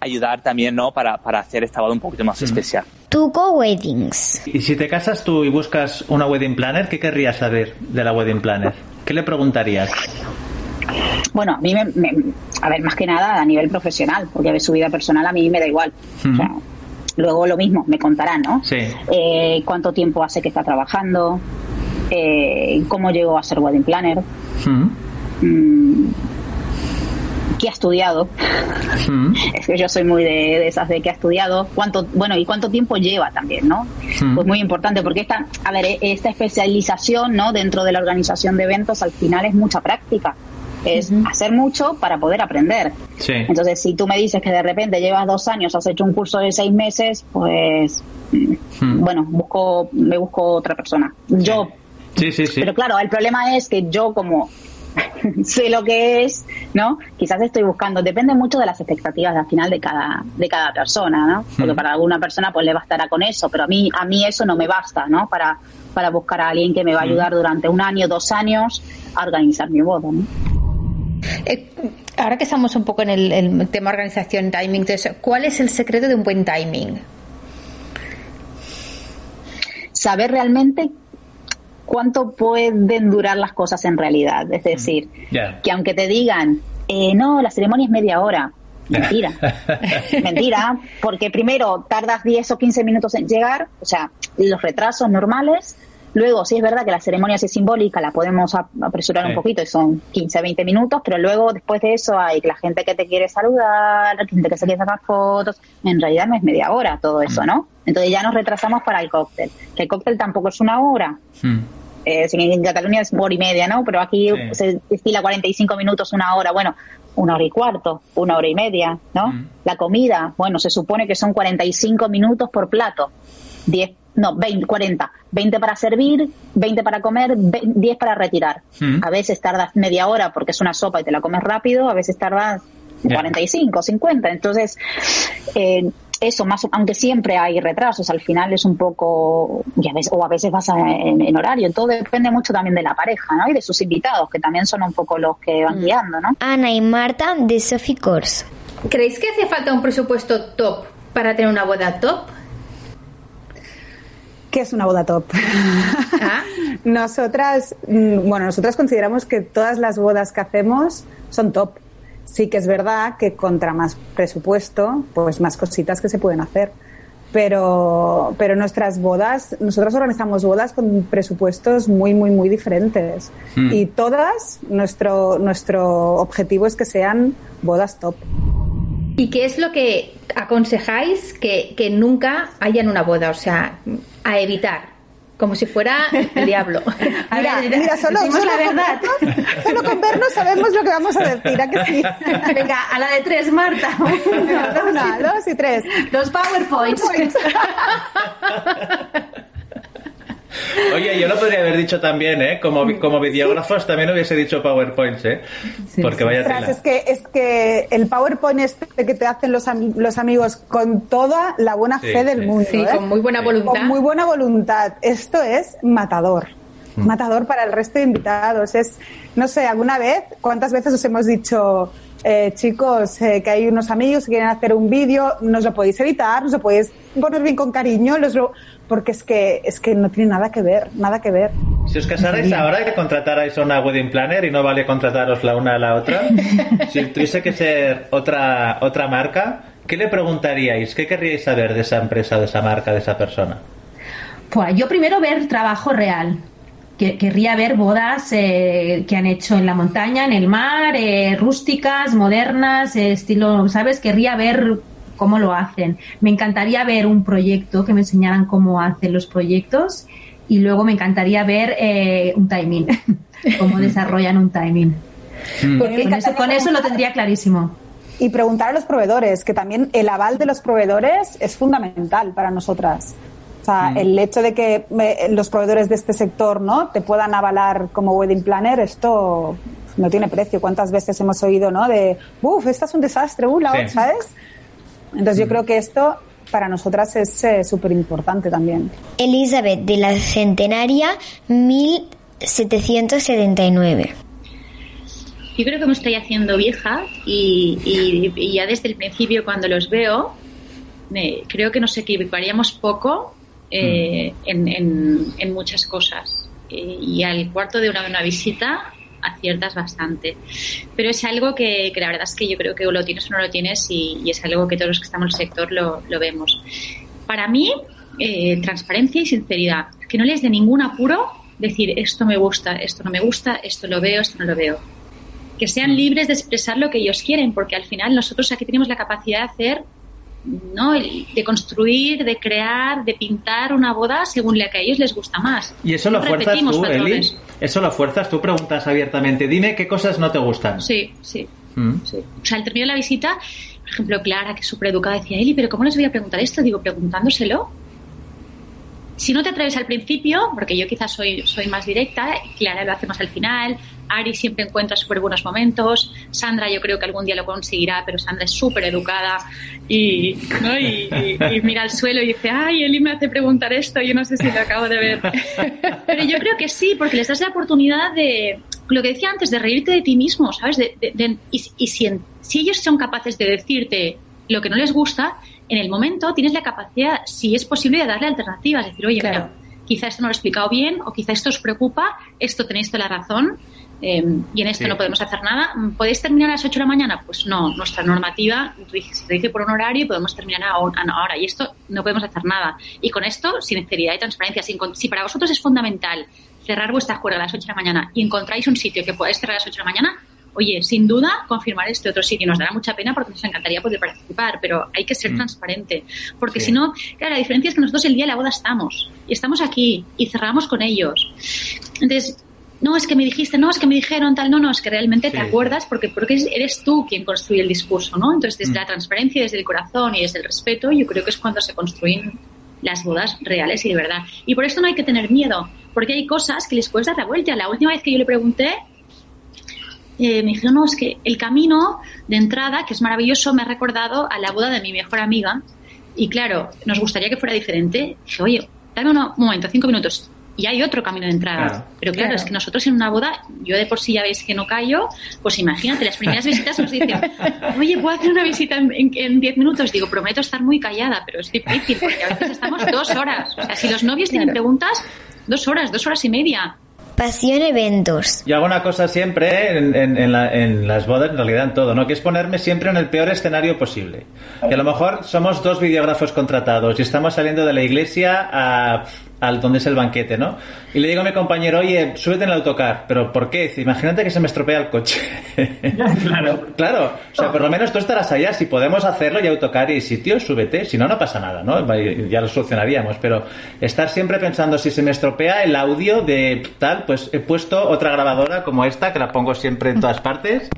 ayudar también, ¿no? Para, para hacer esta boda un poquito más especial. Tuco Weddings. Y si te casas tú y buscas una wedding planner, ¿qué querrías saber de la wedding planner? ¿Qué le preguntarías? Bueno, a mí me, me- a ver, más que nada a nivel profesional, porque de su vida personal a mí me da igual. O sea, luego lo mismo, me contarán, ¿no? Sí. Eh, ¿Cuánto tiempo hace que está trabajando? Eh, ¿Cómo llegó a ser wedding planner? Mm, ¿Qué ha estudiado? Es que yo soy muy de, de esas de que ha estudiado. ¿Cuánto, bueno, y cuánto tiempo lleva también, ¿no? Pues muy importante, porque esta, a ver, esta especialización, ¿no? Dentro de la organización de eventos, al final es mucha práctica. Es hacer mucho para poder aprender. Sí. Entonces, si tú me dices que de repente llevas dos años, has hecho un curso de seis meses, pues, mm, bueno, busco, me busco otra persona. Yo, Sí, sí, sí. pero claro, el problema es que yo como sé lo que es, ¿no? Quizás estoy buscando, depende mucho de las expectativas al final de cada, de cada persona, ¿no? Porque Mm. para alguna persona pues le bastará con eso, pero a mí, a mí eso no me basta, ¿no? Para, para buscar a alguien que me va a Mm. ayudar durante un año, dos años a organizar mi boda, ¿no? Eh, ahora que estamos un poco en el, el tema organización, timing, entonces, ¿cuál es el secreto de un buen timing? saber realmente cuánto pueden durar las cosas en realidad. Es decir, que aunque te digan, eh, no, la ceremonia es media hora. Mentira. Mentira, porque primero tardas 10 o 15 minutos en llegar, o sea, los retrasos normales. Luego, sí es verdad que la ceremonia es simbólica, la podemos ap- apresurar Sí. un poquito y son 15, 20 minutos, pero luego después de eso hay la gente que te quiere saludar, la gente que se quiere sacar fotos. En realidad no es media hora todo eso, ¿no? Entonces ya nos retrasamos para el cóctel. Que el cóctel tampoco es una hora, eh, si en Cataluña es hora y media, ¿no? Pero aquí Sí. se estila 45 minutos, una hora, bueno, una hora y cuarto, una hora y media, ¿no? La comida, bueno, se supone que son 45 minutos por plato, 10, no, 20, 40, 20 para servir, 20 para comer, ve- 10 para retirar. Mm. A veces tardas media hora porque es una sopa y te la comes rápido, a veces tardas Ya. 45, 50, entonces... Eh, eso, más, aunque siempre hay retrasos, al final es un poco, y a veces, o a veces vas a- en, en horario, todo depende mucho también de la pareja, ¿no? Y de sus invitados, que también son un poco los que van guiando, ¿no? Ana y Marta de Sophie Course. ¿Creéis que hace falta un presupuesto top para tener una boda top? ¿Qué es una boda top? Ah. nosotras, mm, bueno, nosotras consideramos que todas las bodas que hacemos son top. Sí que es verdad que contra más presupuesto, pues más cositas que se pueden hacer. Pero, pero nuestras bodas, nosotras organizamos bodas con presupuestos muy, muy, muy diferentes. Hmm. Y todas, nuestro, nuestro objetivo es que sean bodas top. ¿Y qué es lo que aconsejáis que, que nunca haya en una boda? O sea, a evitar. Como si fuera el diablo. Mira, mira, solo, solo la con verdad. vernos- solo con vernos sabemos lo que vamos a decir, ¿a que sí? Venga, a la de tres, Marta. Una, dos y tres. Los PowerPoints. Oye, yo lo podría haber dicho también, ¿eh? Como, como videógrafos también hubiese dicho PowerPoints, ¿eh? Porque vaya tela. es que es que el PowerPoint este que te hacen los, los amigos con toda la buena Sí, fe del sí. mundo, Sí, ¿eh? con muy buena voluntad. Con muy buena voluntad. Esto es matador. matador para el resto de invitados. Es, no sé, alguna vez, ¿cuántas veces os hemos dicho, eh, chicos, eh, que hay unos amigos que quieren hacer un vídeo, nos lo podéis evitar, nos lo podéis poner bien con cariño, los lo- porque es que, es que no tiene nada que ver, nada que ver. Si os casarais ahora y que contratarais a una wedding planner y no vale contrataros la una a la otra, si tuviese que ser otra, otra marca, ¿qué le preguntaríais? ¿Qué querríais saber de esa empresa, de esa marca, de esa persona? Pues yo primero ver trabajo real. Que- Querría ver bodas eh, que han hecho en la montaña, en el mar, eh, rústicas, modernas, eh, estilo, ¿sabes? Querría ver cómo lo hacen. Me encantaría ver un proyecto, que me enseñaran cómo hacen los proyectos y luego me encantaría ver eh, un timing, cómo desarrollan un timing. Porque Con eso, con eso lo tendría clarísimo. Y preguntar a los proveedores, que también el aval de los proveedores es fundamental para nosotras. O sea, Mm. el hecho de que eh, los proveedores de este sector no te puedan avalar como wedding planner, esto no tiene precio. ¿Cuántas veces hemos oído, no? De, uff, esta es un desastre, uh, la Sí. otra", ¿sabes? Entonces yo creo que esto para nosotras es súper importante también. Elizabeth de la Centenaria 1779. Yo creo que me estoy haciendo vieja y, y- y ya desde el principio cuando los veo, me- creo que nos equivocaríamos poco eh, en, en- en muchas cosas. Eh, y al cuarto de una, una visita aciertas bastante. Pero es algo que, que la verdad es que yo creo que o lo tienes o no lo tienes y, y es algo que todos los que estamos en el sector lo, lo vemos. Para mí, eh, transparencia y sinceridad. Que no les dé ningún apuro decir esto me gusta, esto no me gusta, esto lo veo, esto no lo veo que sean libres de expresar lo que ellos quieren, porque al final nosotros aquí tenemos la capacidad de hacer, ¿no? De construir, de crear, de pintar una boda según la que a ellos les gusta más. ¿Y eso lo No fuerzas tú, Eli? ¿Eso lo fuerzas? Tú preguntas abiertamente, dime qué cosas no te gustan. Sí, sí. Mm. O sea, al término de la visita, por ejemplo, Clara, que es súper educada, decía, Eli, pero ¿cómo les voy a preguntar esto? Digo, preguntándoselo. Si no te atreves al principio, porque yo quizás soy, soy más directa, Clara lo hacemos al final, Ari siempre encuentra súper buenos momentos, Sandra yo creo que algún día lo conseguirá, pero Sandra es súper educada y, ¿no? y, y- y mira al suelo y dice, ay, Eli me hace preguntar esto, yo no sé si lo acabo de ver. Pero yo creo que sí, porque les das la oportunidad de, lo que decía antes, de reírte de ti mismo, ¿sabes? De- de- de- y y si, en- si ellos son capaces de decirte lo que no les gusta, en el momento tienes la capacidad, si es posible, de darle alternativas, decir, oye, mira, quizá esto no lo he explicado bien, o quizá esto os preocupa, esto tenéis toda la razón, eh, y en esto Sí. no podemos hacer nada. ¿Podéis terminar a las 8 de la mañana? Pues no, nuestra normativa se dice por un horario y podemos terminar a un- a una hora, y esto no podemos hacer nada. Y con esto, sinceridad y transparencia, sin si para vosotros es fundamental cerrar vuestra juega a las 8 de la mañana y encontráis un sitio que podáis cerrar a las 8 de la mañana, Oye, sin duda, confirmar este otro sitio nos dará mucha pena porque nos encantaría poder participar, pero hay que ser transparente. Porque Sí. si no, claro, la diferencia es que nosotros el día de la boda estamos. Y estamos aquí y cerramos con ellos. Entonces, no, es que me dijiste, no, es que me dijeron tal, no, no, es que realmente te acuerdas porque, porque eres tú quien construye el discurso, ¿no? Entonces, desde la transparencia, desde el corazón y desde el respeto, yo creo que es cuando se construyen las bodas reales y de verdad. Y por esto no hay que tener miedo, porque hay cosas que les puedes dar la vuelta. La última vez que yo le pregunté, eh, me dijeron, no, es que el camino de entrada, que es maravilloso, me ha recordado a la boda de mi mejor amiga. Y claro, nos gustaría que fuera diferente. Dije, oye, dame uno- un momento, cinco minutos. Y hay otro camino de entrada. Claro. Pero claro, Claro. es que nosotros en una boda, yo de por sí ya veis que no callo, pues imagínate, las primeras visitas nos dicen, oye, ¿puedo hacer una visita en- en en diez minutos? Digo, prometo estar muy callada, pero es difícil, porque a veces estamos dos horas. O sea, si los novios tienen preguntas, dos horas, dos horas y media. Pasión Eventos. Yo hago una cosa siempre en, en- en la- en las bodas, en realidad en todo, ¿no? Que es ponerme siempre en el peor escenario posible. Que a lo mejor somos dos videógrafos contratados y estamos saliendo de la iglesia a, al donde es el banquete, ¿no? Y le digo a mi compañero, oye, súbete en el autocar. ¿Pero por qué? Dice, imagínate que se me estropea el coche. claro. Claro. O sea, por lo menos tú estarás allá. Si podemos hacerlo y autocar y sitio, súbete. Si no, no pasa nada, ¿no? Ya lo solucionaríamos. Pero estar siempre pensando, si se me estropea el audio de tal, pues he puesto otra grabadora como esta, que la pongo siempre en todas partes,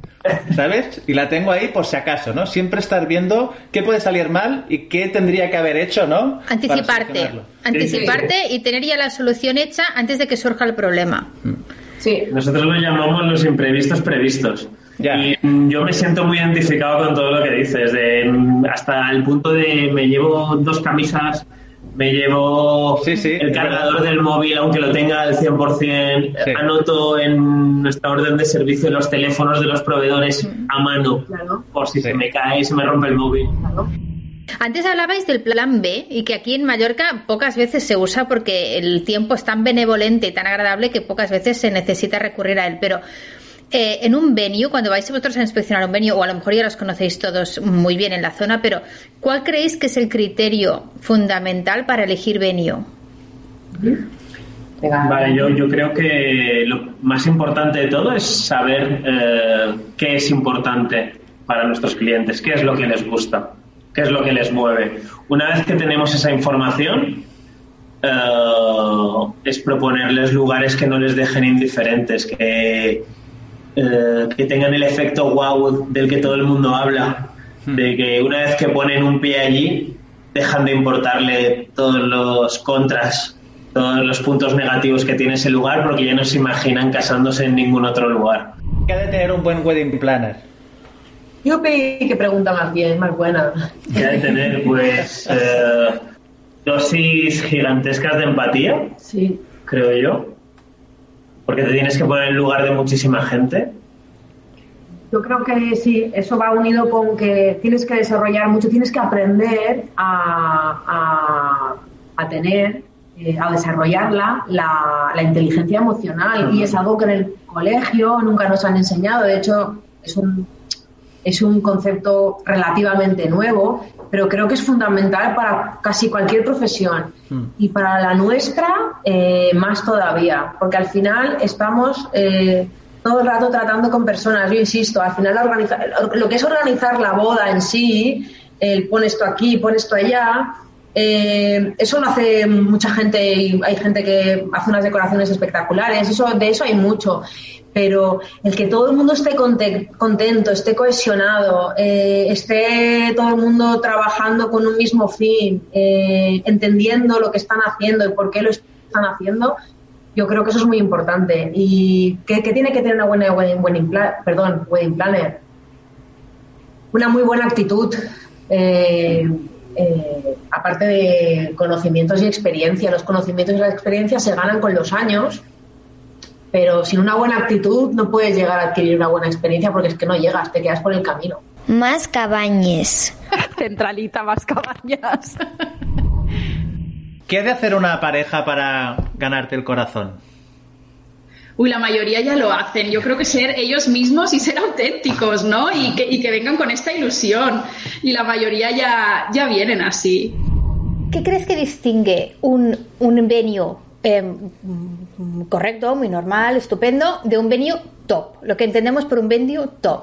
¿sabes? Y la tengo ahí por si acaso, ¿no? Siempre estar viendo qué puede salir mal y qué tendría que haber hecho, ¿no? Anticiparte, anticiparte y tener ya la solución hecha antes de que surja el problema. Sí, nosotros lo llamamos los imprevistos previstos. Y mm, yo me siento muy identificado con todo lo que dices, de, mm, hasta el punto de me llevo dos camisas me llevo el cargador del móvil, aunque lo tenga al 100%, anoto en nuestra orden de servicio los teléfonos de los proveedores a mano, por si se me cae y se me rompe el móvil. Antes hablabais del plan B y que aquí en Mallorca pocas veces se usa porque el tiempo es tan benevolente y tan agradable que pocas veces se necesita recurrir a él. Pero eh, en un venue, cuando vais vosotros a inspeccionar un venue, o a lo mejor ya los conocéis todos muy bien en la zona, pero ¿cuál creéis que es el criterio fundamental para elegir venue? Vale, yo, yo creo que lo más importante de todo es saber eh, qué es importante para nuestros clientes, qué es lo que les gusta, qué es lo que les mueve. Una vez que tenemos esa información, eh, es proponerles lugares que no les dejen indiferentes, que, eh, que tengan el efecto wow del que todo el mundo habla, hmm. de que una vez que ponen un pie allí, dejan de importarle todos los contras, todos los puntos negativos que tiene ese lugar, porque ya no se imaginan casándose en ningún otro lugar. ¿Qué ha de tener un buen wedding planner? Yo que pregunta más bien, más buena. ¿Qué ha de tener? Pues eh, dosis gigantescas de empatía, sí. creo yo porque te tienes que poner en lugar de muchísima gente. Yo creo que sí, eso va unido con que tienes que desarrollar mucho, tienes que aprender a, a, tener, eh, a desarrollarla, la, la inteligencia emocional. Y es algo que en el colegio nunca nos han enseñado. De hecho, es un, es un concepto relativamente nuevo pero creo que es fundamental para casi cualquier profesión hmm. y para la nuestra eh, más todavía, porque al final estamos eh, todo el rato tratando con personas, yo insisto, al final lo que es organizar la boda en sí, el pon esto aquí, pon esto allá, eh, eso lo hace mucha gente y hay gente que hace unas decoraciones espectaculares, eso, de eso hay mucho pero el que todo el mundo esté contento, esté cohesionado, eh, esté todo el mundo trabajando con un mismo fin, eh, entendiendo lo que están haciendo y por qué lo están haciendo, yo creo que eso es muy importante. ¿Y qué, tiene que tener una buena wedding, perdón, wedding planner? Una muy buena actitud. Eh, aparte de conocimientos y experiencia, los conocimientos y la experiencia se ganan con los años pero sin una buena actitud no puedes llegar a adquirir una buena experiencia porque es que no llegas, te quedas por el camino. Más cabañas. Centralita, más cabañas. ¿Qué ha de hacer una pareja para ganarte el corazón? Uy, la mayoría ya lo hacen. Yo creo que ser ellos mismos y ser auténticos, ¿no? Y que, y que vengan con esta ilusión. Y la mayoría ya, ya vienen así. ¿Qué crees que distingue un, un venue Em, correcto, muy normal, estupendo, de un venue top, lo que entendemos por un venue top.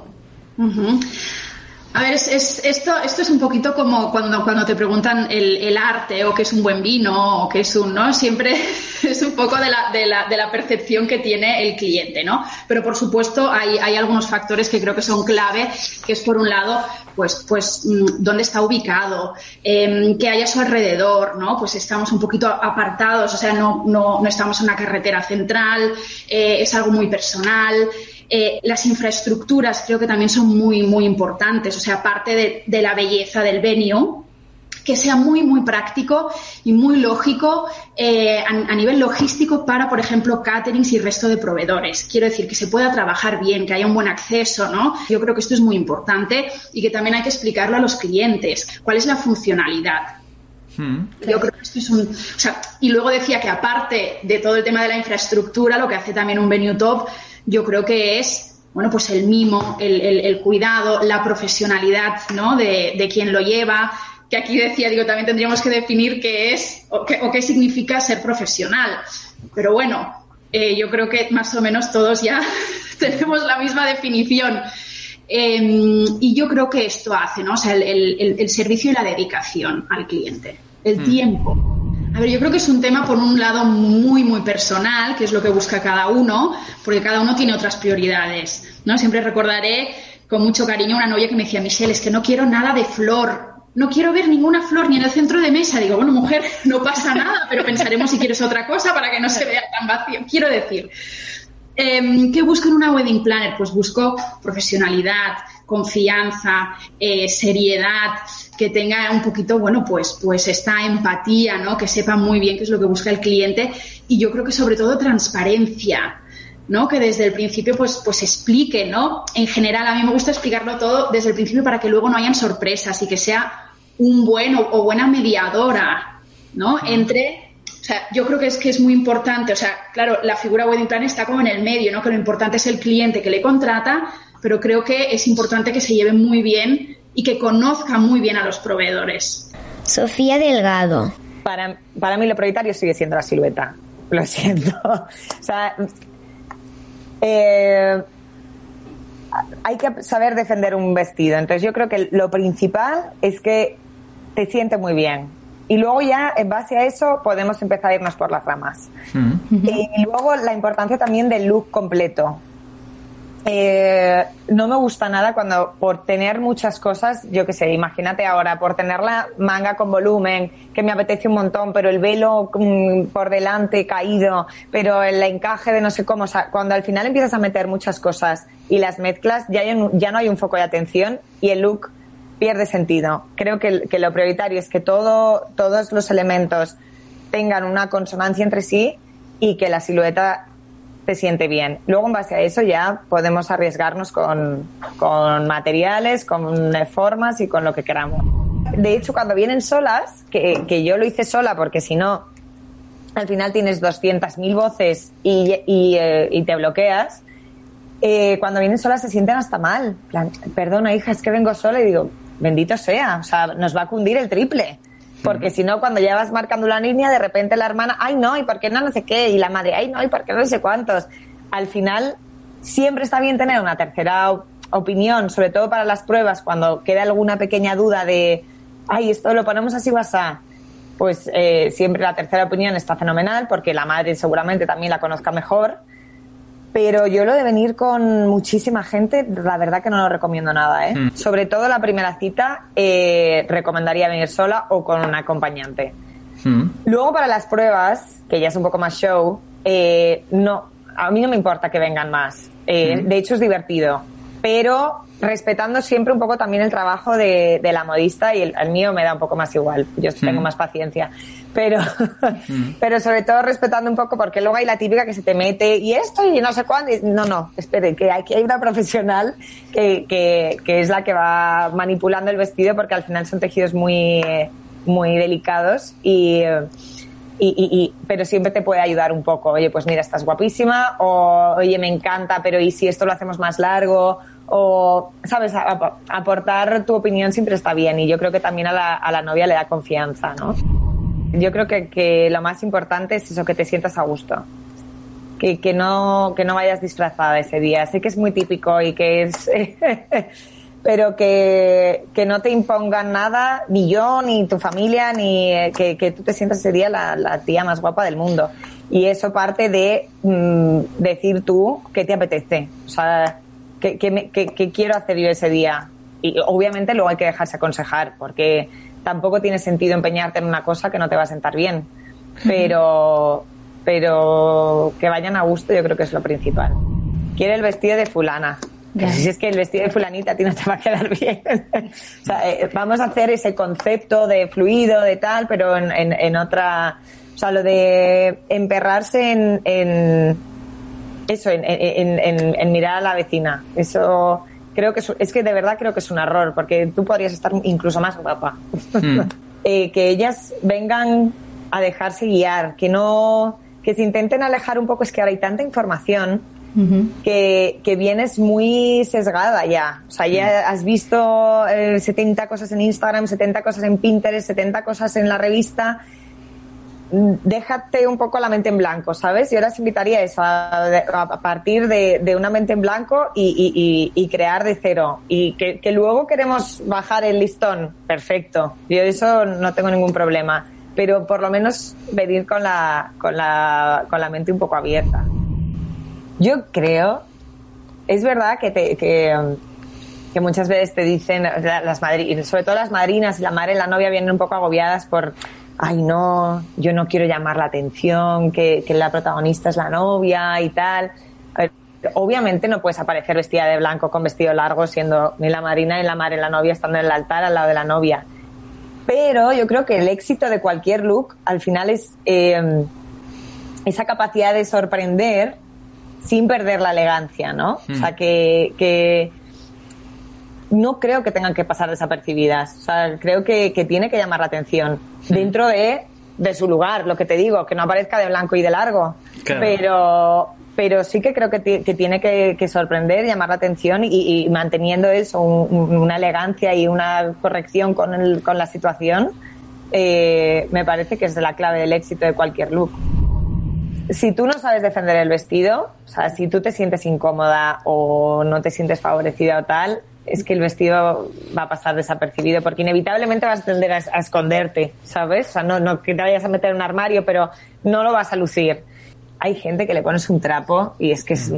A ver, es, esto, esto es un poquito como cuando, cuando te preguntan el, arte o qué es un buen vino o qué es un, ¿no? Siempre es un poco de la, de la, de la percepción que tiene el cliente, ¿no? Pero por supuesto hay, hay algunos factores que creo que son clave, que es por un lado, pues, pues mm, dónde está ubicado, eh, que hay a su alrededor, ¿no? Pues estamos un poquito apartados, o sea, no, no, no estamos en una carretera central, eh, es algo muy personal. Eh, las infraestructuras creo que también son muy, muy importantes, o sea, aparte de, la belleza del venue, que sea muy, muy práctico y muy lógico eh, a, nivel logístico para, por ejemplo, caterings y resto de proveedores. Quiero decir, que se pueda trabajar bien, que haya un buen acceso, ¿no? Yo creo que esto es muy importante y que también hay que explicarlo a los clientes. ¿Cuál es la funcionalidad? Hmm. Yo creo que esto es un. O sea, y luego decía que aparte de todo el tema de la infraestructura, lo que hace también un venue top yo creo que es bueno, pues el mimo, el, cuidado, la profesionalidad ¿no? de, quien lo lleva, que aquí decía, digo, también tendríamos que definir qué es o qué, significa ser profesional. Pero bueno, eh, yo creo que más o menos todos ya tenemos la misma definición. Em, y yo creo que esto hace, ¿no? O sea, el, servicio y la dedicación al cliente, el hmm. tiempo a ver, yo creo que es un tema por un lado muy, muy personal, que es lo que busca cada uno, porque cada uno tiene otras prioridades, ¿no? Siempre recordaré con mucho cariño una novia que me decía, Michelle, es que no quiero nada de flor, no quiero ver ninguna flor ni en el centro de mesa. Digo, bueno, mujer, no pasa nada, pero pensaremos si quieres otra cosa para que no se vea tan vacío. Quiero decir, eh, ¿qué busco en una wedding planner? Pues busco profesionalidad, confianza, eh, seriedad, que tenga un poquito, bueno, pues, pues esta empatía, ¿no? Que sepa muy bien qué es lo que busca el cliente y yo creo que sobre todo transparencia. ¿no? Que desde el principio pues, pues explique, ¿no? En general, a mí me gusta explicarlo todo desde el principio para que luego no hayan sorpresas y que sea un buen o, o buena mediadora, ¿no? Entre o sea, yo creo que es que es muy importante, o sea, claro, la figura wedding plan está como en el medio, ¿no? Que lo importante es el cliente que le contrata, pero creo que es importante que se lleve muy bien y que conozca muy bien a los proveedores. Sofía Delgado. Para, para mí lo prioritario sigue siendo la silueta. Lo siento. O sea, eh, hay que saber defender un vestido. Entonces yo creo que lo principal es que te siente muy bien. Y luego ya, en base a eso, podemos empezar a irnos por las ramas. Y luego la importancia también del look completo. Eh, no me gusta nada cuando por tener muchas cosas, yo qué sé, imagínate ahora, por tener la manga con volumen, que me apetece un montón, pero el velo mm, por delante caído, pero el encaje de no sé cómo, o sea, cuando al final empiezas a meter muchas cosas y las mezclas, ya, hay un- ya no hay un foco de atención y el look pierde sentido. Creo que, que lo prioritario es que todo, todos los elementos tengan una consonancia entre sí y que la silueta se siente bien. Luego, en base a eso, ya podemos arriesgarnos con, con materiales, con formas y con lo que queramos. De hecho, cuando vienen solas, que, que yo lo hice sola porque si no, al final tienes 200.000 voces y, y, eh, te bloqueas, eh, cuando vienen solas se sienten hasta mal. Perdona, hija, es que vengo sola y digo, bendito sea, o sea, nos va a cundir el triple. Porque si no, cuando ya vas marcando la línea, de repente la hermana, ay no, y por qué no, no sé qué, y la madre, ay no, y por qué no sé cuántos. Al final, siempre está bien tener una tercera op- opinión, sobre todo para las pruebas, cuando queda alguna pequeña duda de, ay, esto lo ponemos así o asá. Pues eh, siempre la tercera opinión está fenomenal, porque la madre seguramente también la conozca mejor. Pero yo lo de venir con muchísima gente, la verdad que no lo recomiendo nada, ¿eh? Mm. Sobre todo la primera cita, eh, recomendaría venir sola o con un acompañante. Luego para las pruebas, que ya es un poco más show, eh, no, a mí no me importa que vengan más. Eh, Mm. De hecho es divertido, pero respetando siempre un poco también el trabajo de, de la modista y el, el mío me da un poco más igual. Yo tengo Mm. más paciencia, pero pero sobre todo respetando un poco porque luego hay la típica que se te mete y esto y no sé cuándo. y- no, no, espere, que aquí hay una profesional que, que, que es la que va manipulando el vestido porque al final son tejidos muy, muy delicados y, y, y- y- pero siempre te puede ayudar un poco. Oye, pues mira, estás guapísima o oye, me encanta, pero ¿y si esto lo hacemos más largo? O, ¿sabes? Aportar tu opinión siempre está bien y yo creo que también a la, a la novia le da confianza, ¿no? Yo creo que, que lo más importante es eso, que te sientas a gusto. Que, que, no, que no vayas disfrazada ese día. Sé que es muy típico y que es... pero que, que no te impongan nada, ni yo, ni tu familia, ni eh, que, que tú te sientas ese día la, la tía más guapa del mundo. Y eso parte de mm, decir tú qué te apetece. O sea, qué, qué qué- qué quiero hacer yo ese día. Y obviamente luego hay que dejarse aconsejar, porque tampoco tiene sentido empeñarte en una cosa que no te va a sentar bien. Pero, pero que vayan a gusto yo creo que es lo principal. Quiere el vestido de fulana. Ya. Si es que el vestido de fulanita a ti no te va a quedar bien. o sea, eh, vamos a hacer ese concepto de fluido, de tal, pero en, en, en otra... O sea, lo de emperrarse en... en eso, en, en, en- en mirar a la vecina. Eso creo que es, es que de verdad creo que es un error, porque tú podrías estar incluso más guapa. Eh, que ellas vengan a dejarse guiar, que no, que se intenten alejar un poco, es que ahora hay tanta información que, que vienes muy sesgada ya. O sea, ya has visto eh, 70 cosas en Instagram, 70 cosas en Pinterest, 70 cosas en la revista. Déjate un poco la mente en blanco, ¿sabes? Yo les invitaría a eso, a, partir de, una mente en blanco y, crear de cero. Y que, luego queremos bajar el listón, perfecto. Yo eso no tengo ningún problema. Pero por lo menos venir con la, con la, con la mente un poco abierta. Yo creo, es verdad que, que, muchas veces te dicen, las madri- sobre todo las madrinas y la madre y la novia vienen un poco agobiadas por, ay no, yo no quiero llamar la atención, que, que la protagonista es la novia y tal. A ver, obviamente no puedes aparecer vestida de blanco con vestido largo siendo ni la marina ni la madre la novia estando en el altar al lado de la novia. Pero yo creo que el éxito de cualquier look al final es eh, esa capacidad de sorprender sin perder la elegancia, ¿no? O sea, que, que no creo que tengan que pasar desapercibidas. O sea, creo que, que tiene que llamar la atención dentro de, de su lugar, lo que te digo, que no aparezca de blanco y de largo. Claro. Pero, pero sí que creo que, que tiene que, que sorprender, llamar la atención y, y manteniendo eso, un- una elegancia y una corrección con, el- con la situación, eh, me parece que es la clave del éxito de cualquier look. Si tú no sabes defender el vestido, o sea, si tú te sientes incómoda o no te sientes favorecida o tal, es que el vestido va a pasar desapercibido porque inevitablemente vas a tender a, a esconderte, ¿sabes? O sea, no, no que te vayas a meter en un armario, pero no lo vas a lucir. Hay gente que le pones un trapo y es que es,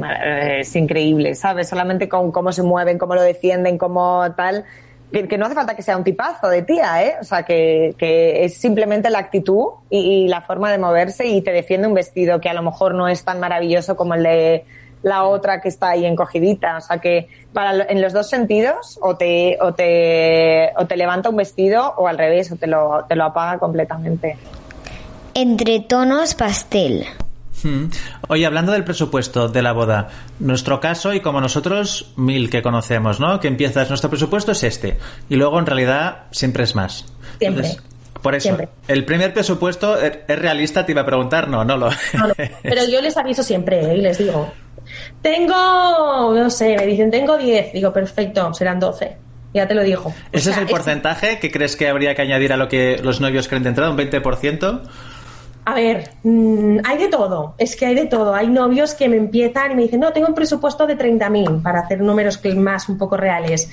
es increíble, ¿sabes? Solamente con cómo se mueven, cómo lo defienden, cómo tal. Que, que no hace falta que sea un tipazo de tía, ¿eh? O sea, que, que es simplemente la actitud y, y la forma de moverse y te defiende un vestido que a lo mejor no es tan maravilloso como el de la otra que está ahí encogidita. O sea, que para, lo- en los dos sentidos o te, o te, o te levanta un vestido o al revés, o te lo, te lo apaga completamente. Entre tonos pastel. Hmm. Oye, hablando del presupuesto de la boda, nuestro caso y como nosotros, mil que conocemos, ¿no? Que empiezas, nuestro presupuesto es este. Y luego en realidad siempre es más. Siempre. por eso, Siempre. el primer presupuesto ¿es es realista, te iba a preguntar, no, no lo. No, no, Pero yo les aviso siempre ¿eh? y les digo, tengo, no sé, me dicen, tengo 10. Digo, perfecto, serán 12. Ya te lo digo. O ¿Ese es el porcentaje que crees que habría que añadir a lo que los novios creen de entrada? ¿Un 20%? A ver, mm, hay de todo, es que hay de todo. Hay novios que me empiezan y me dicen, no, tengo un presupuesto de 30.000 para hacer números más un poco reales.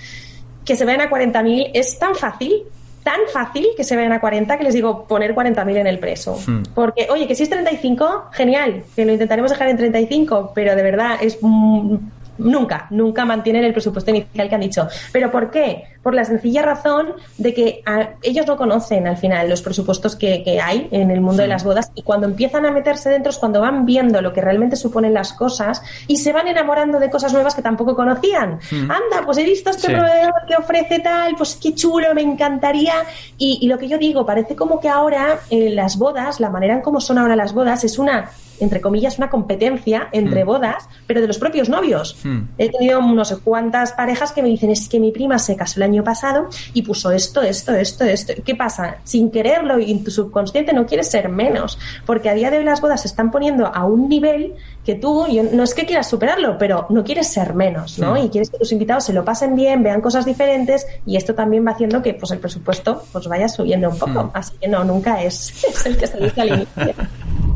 Que se vayan a 40.000 es tan fácil, tan fácil que se vayan a 40 que les digo poner 40.000 en el preso. Hmm. Porque, oye, que si es 35, genial, que lo intentaremos dejar en 35, pero de verdad es mm, nunca, nunca mantienen el presupuesto inicial que han dicho. ¿Pero por qué? Por la sencilla razón de que ah, ellos no conocen al final los presupuestos que, que hay en el mundo de las bodas y cuando empiezan a meterse dentro es cuando van viendo lo que realmente suponen las cosas y se van enamorando de cosas nuevas que tampoco conocían. Mm. Anda, pues he visto este Sí. proveedor que ofrece tal, pues qué chulo, me encantaría. Y, y lo que yo digo, parece como que ahora eh, las bodas, la manera en cómo son ahora las bodas, es una, entre comillas, una competencia entre Mm. bodas, pero de los propios novios. He tenido no sé cuántas parejas que me dicen, es que mi prima se casó el año pasado y puso esto, esto, esto, esto. ¿Qué pasa? Sin quererlo y en tu subconsciente no quieres ser menos, porque a día de hoy las bodas se están poniendo a un nivel que tú, yo, no es que quieras superarlo, pero no quieres ser menos, ¿no? Mm. Y quieres que tus invitados se lo pasen bien, vean cosas diferentes y esto también va haciendo que pues el presupuesto pues vaya subiendo un poco. Mm. Así que no, nunca es, es el que se dice al inicio.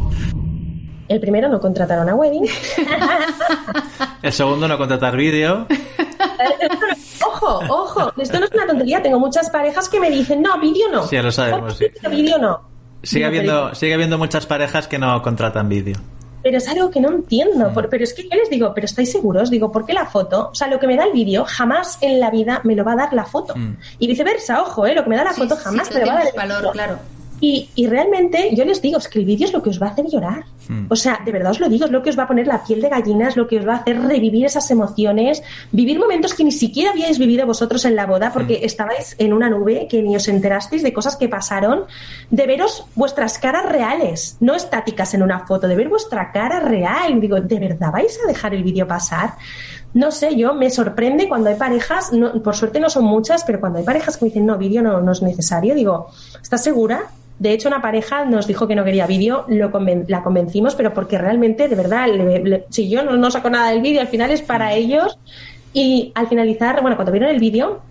El primero no contrataron a Wedding. El segundo, no contratar vídeo. ojo, ojo, esto no es una tontería. Tengo muchas parejas que me dicen, no, vídeo no. Sí, ya lo sabemos, sí. Vídeo no. Sigue pero- habiendo, sigue habiendo muchas parejas que no contratan vídeo. Pero es algo que no entiendo. por- pero es que yo les digo, pero estáis seguros, digo, ¿por qué la foto? O sea, lo que me da el vídeo jamás en la vida me lo va a dar la foto. Y viceversa, ojo, ¿eh? lo que me da la Sí, foto jamás sí, me lo va a dar el valor, vídeo. claro. Y, y realmente yo les digo, es que el vídeo es lo que os va a hacer llorar. O sea, de verdad os lo digo, es lo que os va a poner la piel de gallina, es lo que os va a hacer revivir esas emociones, vivir momentos que ni siquiera habíais vivido vosotros en la boda porque estabais en una nube que ni os enterasteis de cosas que pasaron, de veros vuestras caras reales, no estáticas en una foto, de ver vuestra cara real. Digo, ¿de verdad vais a dejar el vídeo pasar? No sé, yo me sorprende cuando hay parejas, no- por suerte no son muchas, pero cuando hay parejas que me dicen, no, vídeo no, no es necesario, digo, ¿estás segura? De hecho, una pareja nos dijo que no quería vídeo, lo conven- la convencimos, pero porque realmente, de verdad, le- le- si yo no, no saco nada del vídeo, al final es para ellos. Y al finalizar, bueno, cuando vieron el vídeo,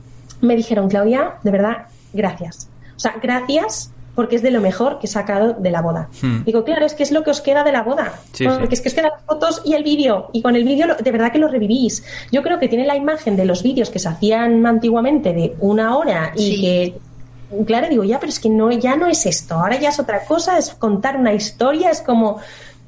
me dijeron, Claudia, de verdad, gracias. O sea, gracias porque es de lo mejor que he sacado de la boda. Hmm. Digo, claro, es que es lo que os queda de la boda. Sí, porque sí. es que os quedan las fotos y el vídeo. Y con el vídeo, de verdad que lo revivís. Yo creo que tiene la imagen de los vídeos que se hacían antiguamente de una hora y Sí. que. Claro, digo, ya, pero es que no, ya no es esto. Ahora ya es otra cosa, es contar una historia, es como.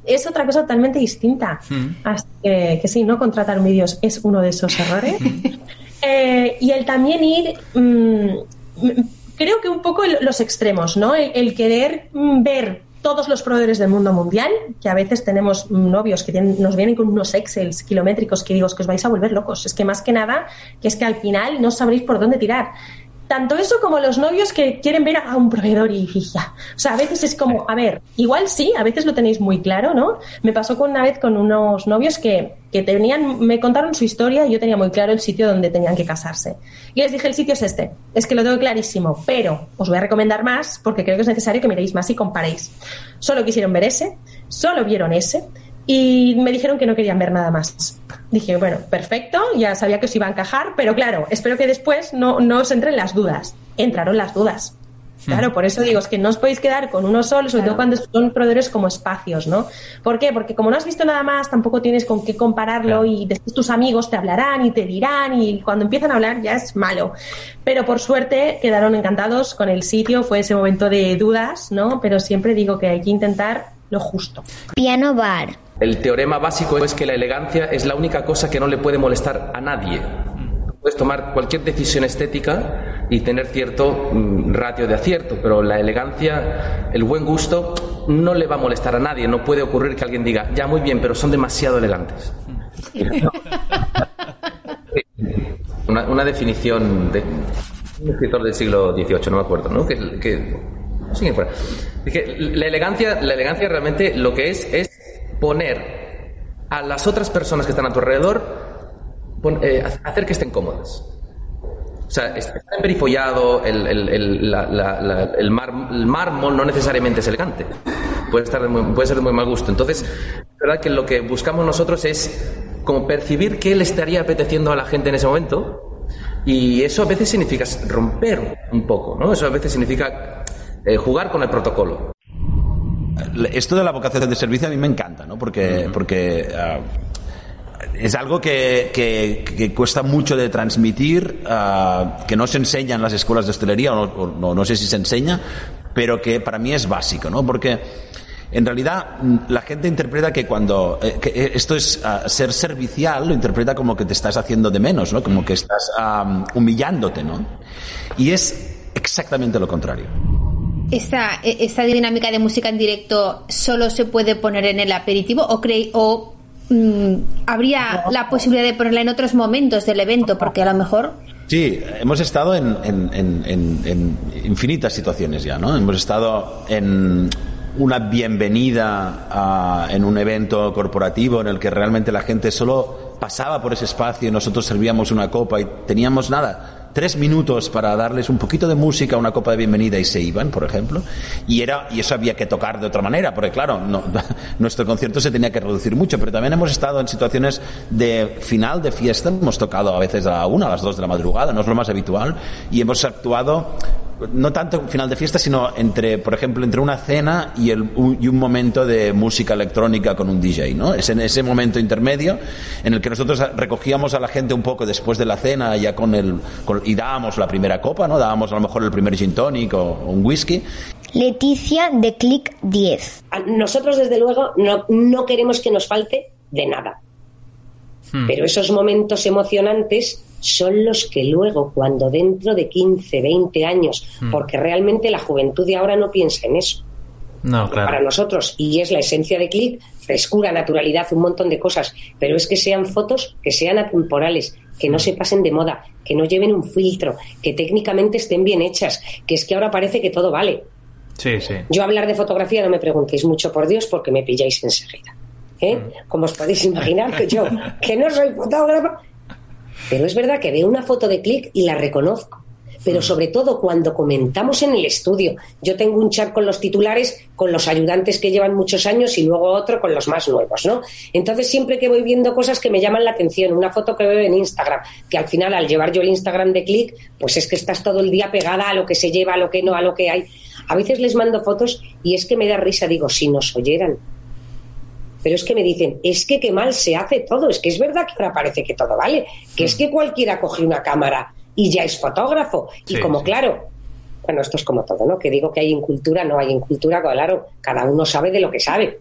Es otra cosa totalmente distinta. Así que, que sí, no contratar vídeos es uno de esos errores. Eh, y el también ir, mm, mm, creo que un poco el- los extremos, ¿no? El, el querer mm, ver todos los proveedores del mundo mundial, que a veces tenemos novios que tienen- nos vienen con unos Excels kilométricos que digo, es que os vais a volver locos. Es que más que nada, que es que al final no sabréis por dónde tirar. Tanto eso como los novios que quieren ver a un proveedor y ya. O sea, a veces es como, a ver, igual sí, a veces lo tenéis muy claro, ¿no? Me pasó con una vez con unos novios que, que tenían, me contaron su historia y yo tenía muy claro el sitio donde tenían que casarse. Y les dije, el sitio es este, es que lo tengo clarísimo, pero os voy a recomendar más porque creo que es necesario que miréis más y comparéis. Solo quisieron ver ese, solo vieron ese y me dijeron que no querían ver nada más. Dije, bueno, perfecto, ya sabía que os iba a encajar, pero claro, espero que después no, no os entren las dudas. Entraron las dudas. Claro, por eso digo, es que no os podéis quedar con uno solo, sobre todo cuando son proveedores como espacios, ¿no? ¿Por qué? Porque como no has visto nada más, tampoco tienes con qué compararlo y después tus amigos te hablarán y te dirán y cuando empiezan a hablar ya es malo. Pero por suerte quedaron encantados con el sitio, fue ese momento de dudas, ¿no? Pero siempre digo que hay que intentar lo justo. Piano bar. El teorema básico es que la elegancia es la única cosa que no le puede molestar a nadie. Puedes tomar cualquier decisión estética y tener cierto mm, ratio de acierto, pero la elegancia, el buen gusto, no le va a molestar a nadie. No puede ocurrir que alguien diga, ya muy bien, pero son demasiado elegantes. Una, definición de un escritor del siglo XVIII, no me acuerdo, ¿no? Que, que- fuera. Dije, la elegancia, la elegancia realmente lo que es es poner a las otras personas que están a tu alrededor, pon- eh, hacer que estén cómodas. O sea, estar emperifollado, el, el, el, la- la- la- el mar- el mármol no necesariamente es elegante. Puede, estar de muy- puede ser de muy mal gusto. Entonces, es verdad que lo que buscamos nosotros es como percibir qué le estaría apeteciendo a la gente en ese momento. Y eso a veces significa romper un poco, ¿no? Eso a veces significa eh, jugar con el protocolo. Esto de la vocación de servicio a mí me encanta, ¿no? Porque, porque ah, es algo que, que- que cuesta mucho de transmitir, ah, que no se enseña en las escuelas de hostelería, o no, o no- no sé si se enseña, pero que para mí es básico, ¿no? Porque en realidad mm, la gente interpreta que cuando eh, que eh, esto es ah, ser servicial, lo interpreta como que te estás haciendo de menos, ¿no? Como que estás humillándote, ¿no? Y es exactamente lo contrario. Esta, esta dinámica de música en directo solo se puede poner en el aperitivo o, cree, o mm, habría la posibilidad de ponerla en otros momentos del evento porque a lo mejor Sí, hemos estado en, en- en- en- en infinitas situaciones ya, ¿no? Hemos estado en una bienvenida a- en un evento corporativo en el que realmente la gente solo pasaba por ese espacio y nosotros servíamos una copa y teníamos nada, tres minutos para darles un poquito de música, una copa de bienvenida y se iban, por ejemplo. Y era y eso había que tocar de otra manera, porque claro, no- nuestro concierto se tenía que reducir mucho, pero también hemos estado en situaciones de final de fiesta, hemos tocado a veces a la una, a las dos de la madrugada, no es lo más habitual, y hemos actuado no tanto final de fiesta, sino entre, por ejemplo, entre una cena y, el, un, y un momento de música electrónica con un DJ, ¿no? Es en ese momento intermedio en el que nosotros recogíamos a la gente un poco después de la cena ya con el, con- y dábamos la primera copa, ¿no? Dábamos a lo mejor el primer gin tonic o, o un whisky. Leticia de Click 10. A- Nosotros, desde luego, no, no queremos que nos falte de nada. Pero esos momentos emocionantes son los que luego, cuando dentro de 15, 20 años, Hmm. porque realmente la juventud de ahora no piensa en eso. No, Para claro. nosotros, y es la esencia de Click, frescura, naturalidad, un montón de cosas, pero es que sean fotos que sean atemporales, que no se pasen de moda, que no lleven un filtro, que técnicamente estén bien hechas, que es que ahora parece que todo vale. Sí, sí. Yo hablar de fotografía no me preguntéis mucho, por Dios, porque me pilláis enseguida. ¿eh? Como os podéis imaginar, que yo, que no soy fotógrafo, pero es verdad que veo una foto de clic y la reconozco. Pero sobre todo cuando comentamos en el estudio, yo tengo un chat con los titulares, con los ayudantes que llevan muchos años y luego otro con los más nuevos, ¿no? Entonces siempre que voy viendo cosas que me llaman la atención, una foto que veo en Instagram, que al final al llevar yo el Instagram de clic, pues es que estás todo el día pegada a lo que se lleva, a lo que no, a lo que hay. A veces les mando fotos y es que me da risa, digo, si nos oyeran. Pero es que me dicen, es que qué mal se hace todo, es que es verdad que ahora parece que todo vale, que es que cualquiera coge una cámara y ya es fotógrafo. Y como sí. claro, bueno, esto es como todo, ¿no? Que digo que hay incultura, no hay incultura, claro, cada uno sabe de lo que sabe.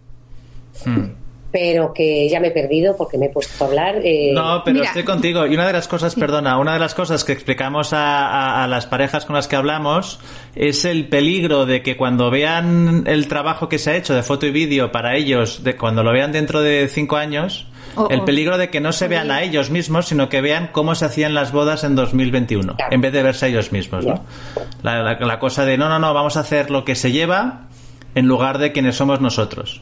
Hmm. Pero que ya me he perdido porque me he puesto a hablar. eh, No, pero estoy contigo. Y una de las cosas, perdona, una de las cosas que explicamos a, a- a las parejas con las que hablamos es el peligro de que cuando vean el trabajo que se ha hecho de foto y vídeo para ellos, de cuando lo vean dentro de cinco años, Oh, el oh. peligro de que no se vean a ellos mismos, sino que vean cómo se hacían las bodas en 2021, en vez de verse a ellos mismos, ¿no? La, la- la cosa de, no, no, no, vamos a hacer lo que se lleva en lugar de quienes somos nosotros.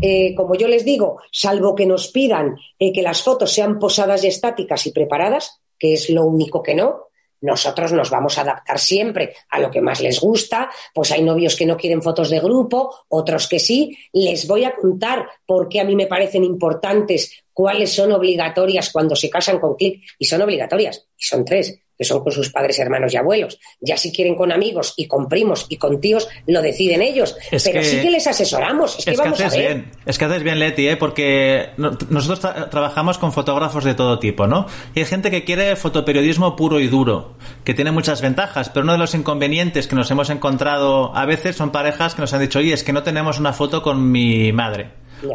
Eh, como yo les digo, salvo que nos pidan eh, que las fotos sean posadas y estáticas y preparadas, que es lo único que no, nosotros nos vamos a adaptar siempre a lo que más les gusta. Pues hay novios que no quieren fotos de grupo, otros que sí. Les voy a contar por qué a mí me parecen importantes, cuáles son obligatorias cuando se casan con Click. Y son obligatorias, y son tres que son con sus padres, hermanos y abuelos. Ya si quieren con amigos y con primos y con tíos, lo deciden ellos. Es Pero que- sí que les asesoramos. Es, que vamos a haces ver. bien, es que haces bien, Leti, ¿eh? porque no- nosotros tra- trabajamos con fotógrafos de todo tipo, ¿no? Y hay gente que quiere fotoperiodismo puro y duro, que tiene muchas ventajas, pero uno de los inconvenientes que nos hemos encontrado a veces son parejas que nos han dicho, oye, es que no tenemos una foto con mi madre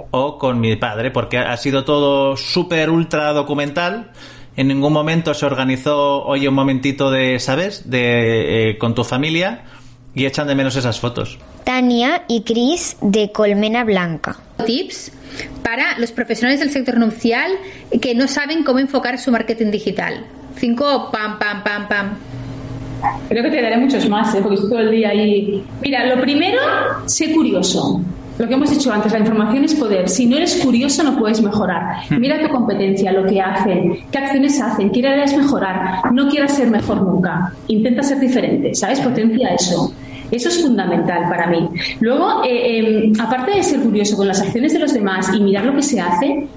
o con mi padre, porque ha sido todo súper ultra documental. En ningún momento se organizó, oye, un momentito de, ¿sabes? De, eh, con tu familia y echan de menos esas fotos. Tania y Chris de Colmena Blanca. Tips para los profesionales del sector nupcial que no saben cómo enfocar su marketing digital. Cinco, pam, pam, pam, pam. Creo que te daré muchos más, ¿eh? porque estoy todo el día ahí. Mira, lo primero, sé curioso. Lo que hemos dicho antes, la información es poder. Si no eres curioso, no puedes mejorar. Mira tu competencia, lo que hacen, qué acciones hacen, qué áreas mejorar. No quieras ser mejor nunca. Intenta ser diferente, ¿sabes? Potencia eso. Eso es fundamental para mí. Luego, eh, eh, aparte de ser curioso con las acciones de los demás y mirar lo que se hace,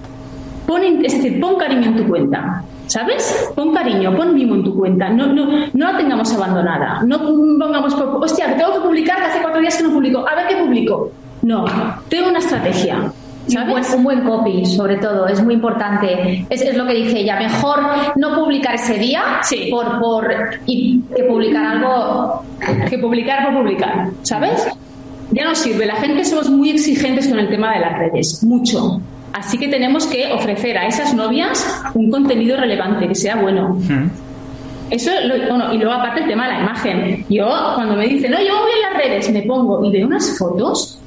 pon, en- es decir, pon cariño en tu cuenta. ¿Sabes? Pon cariño, pon mimo en tu cuenta. No, no, no la tengamos abandonada. No pongamos, hostia, tengo que publicar, que hace cuatro días que no publico. A ver qué publico. No, tengo una estrategia. Un buen, un buen copy, sobre todo, es muy importante. Es, es lo que dice ella. Mejor no publicar ese día por, por y que publicar algo. Que publicar por publicar, ¿sabes? Ya no sirve. La gente somos muy exigentes con el tema de las redes, mucho. Así que tenemos que ofrecer a esas novias un contenido relevante, que sea bueno. Eso, lo- bueno, y luego aparte el tema de la imagen. Yo, cuando me dicen, no, yo voy en las redes, me pongo y veo unas fotos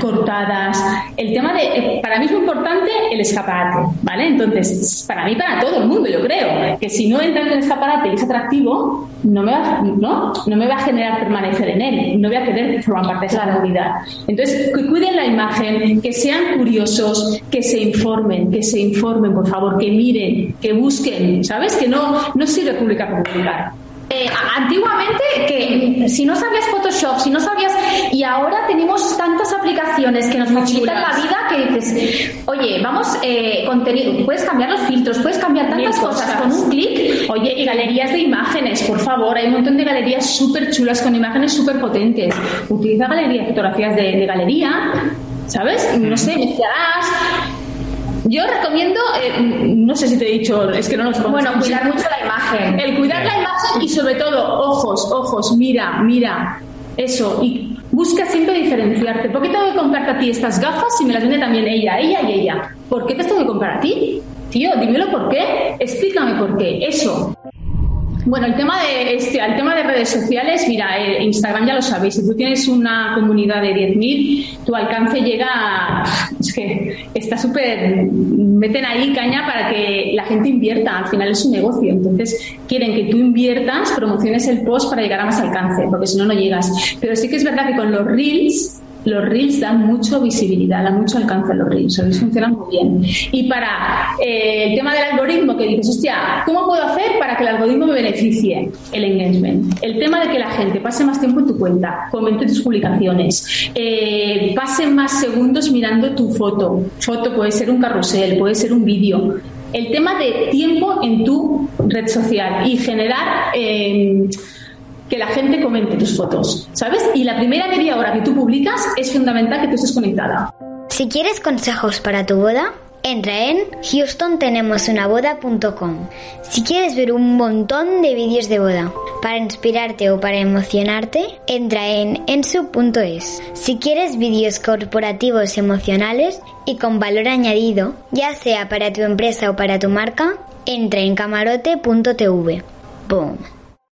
cortadas. El tema de, eh, para mí es muy importante el escaparate, ¿vale? Entonces, para mí, para todo el mundo, yo creo, que si no entra en el escaparate y es atractivo, no me va, ¿no? No me va a generar permanecer en él, no voy a querer formar parte de esa comunidad. Entonces, que cuiden la imagen, que sean curiosos, que se informen, que se informen, por favor, que miren, que busquen, ¿sabes? Que no, no sirve publicar por publicar. Eh, antiguamente, que si no sabías Photoshop, si no sabías. Y ahora tenemos tantas aplicaciones que nos facilitan la vida que dices, oye, vamos, eh, contenido. Puedes cambiar los filtros, puedes cambiar tantas cosas con un clic. Oye, y galerías de imágenes, por favor. Hay un montón de galerías súper chulas con imágenes súper potentes. Utiliza galerías, fotografías de, de galería, ¿sabes? No sé, mezclarás. Yo recomiendo, eh, no sé si te he dicho, es que no nos Bueno, cuidar mucho la imagen. El cuidar la imagen y sobre todo, ojos, ojos, mira, mira. Eso, y busca siempre diferenciarte. ¿Por qué tengo que comprarte a ti estas gafas si me las vende también ella, ella y ella? ¿Por qué te tengo que comprar a ti? Tío, dímelo por qué. Explícame por qué. Eso. Bueno, el tema de este, el tema de redes sociales, mira, eh, Instagram ya lo sabéis, si tú tienes una comunidad de 10.000, tu alcance llega a, es que está súper meten ahí caña para que la gente invierta, al final es un negocio, entonces quieren que tú inviertas, promociones el post para llegar a más alcance, porque si no no llegas. Pero sí que es verdad que con los reels los reels dan mucho visibilidad, dan mucho alcance a los reels, los reels funcionan muy bien. Y para eh, el tema del algoritmo, que dices, hostia, ¿cómo puedo hacer para que el algoritmo me beneficie? El engagement. El tema de que la gente pase más tiempo en tu cuenta, comente tus publicaciones, eh, pase más segundos mirando tu foto. Foto puede ser un carrusel, puede ser un vídeo. El tema de tiempo en tu red social y generar... eh, que la gente comente tus fotos, ¿sabes? Y la primera media hora que tú publicas es fundamental que tú estés conectada. Si quieres consejos para tu boda, Entra en houstontenemosunaboda.com si quieres ver un montón de vídeos de boda. Para inspirarte o para emocionarte, entra en ensu.es. Si quieres vídeos corporativos emocionales y con valor añadido, ya sea para tu empresa o para tu marca, entra en camarote.tv. Boom.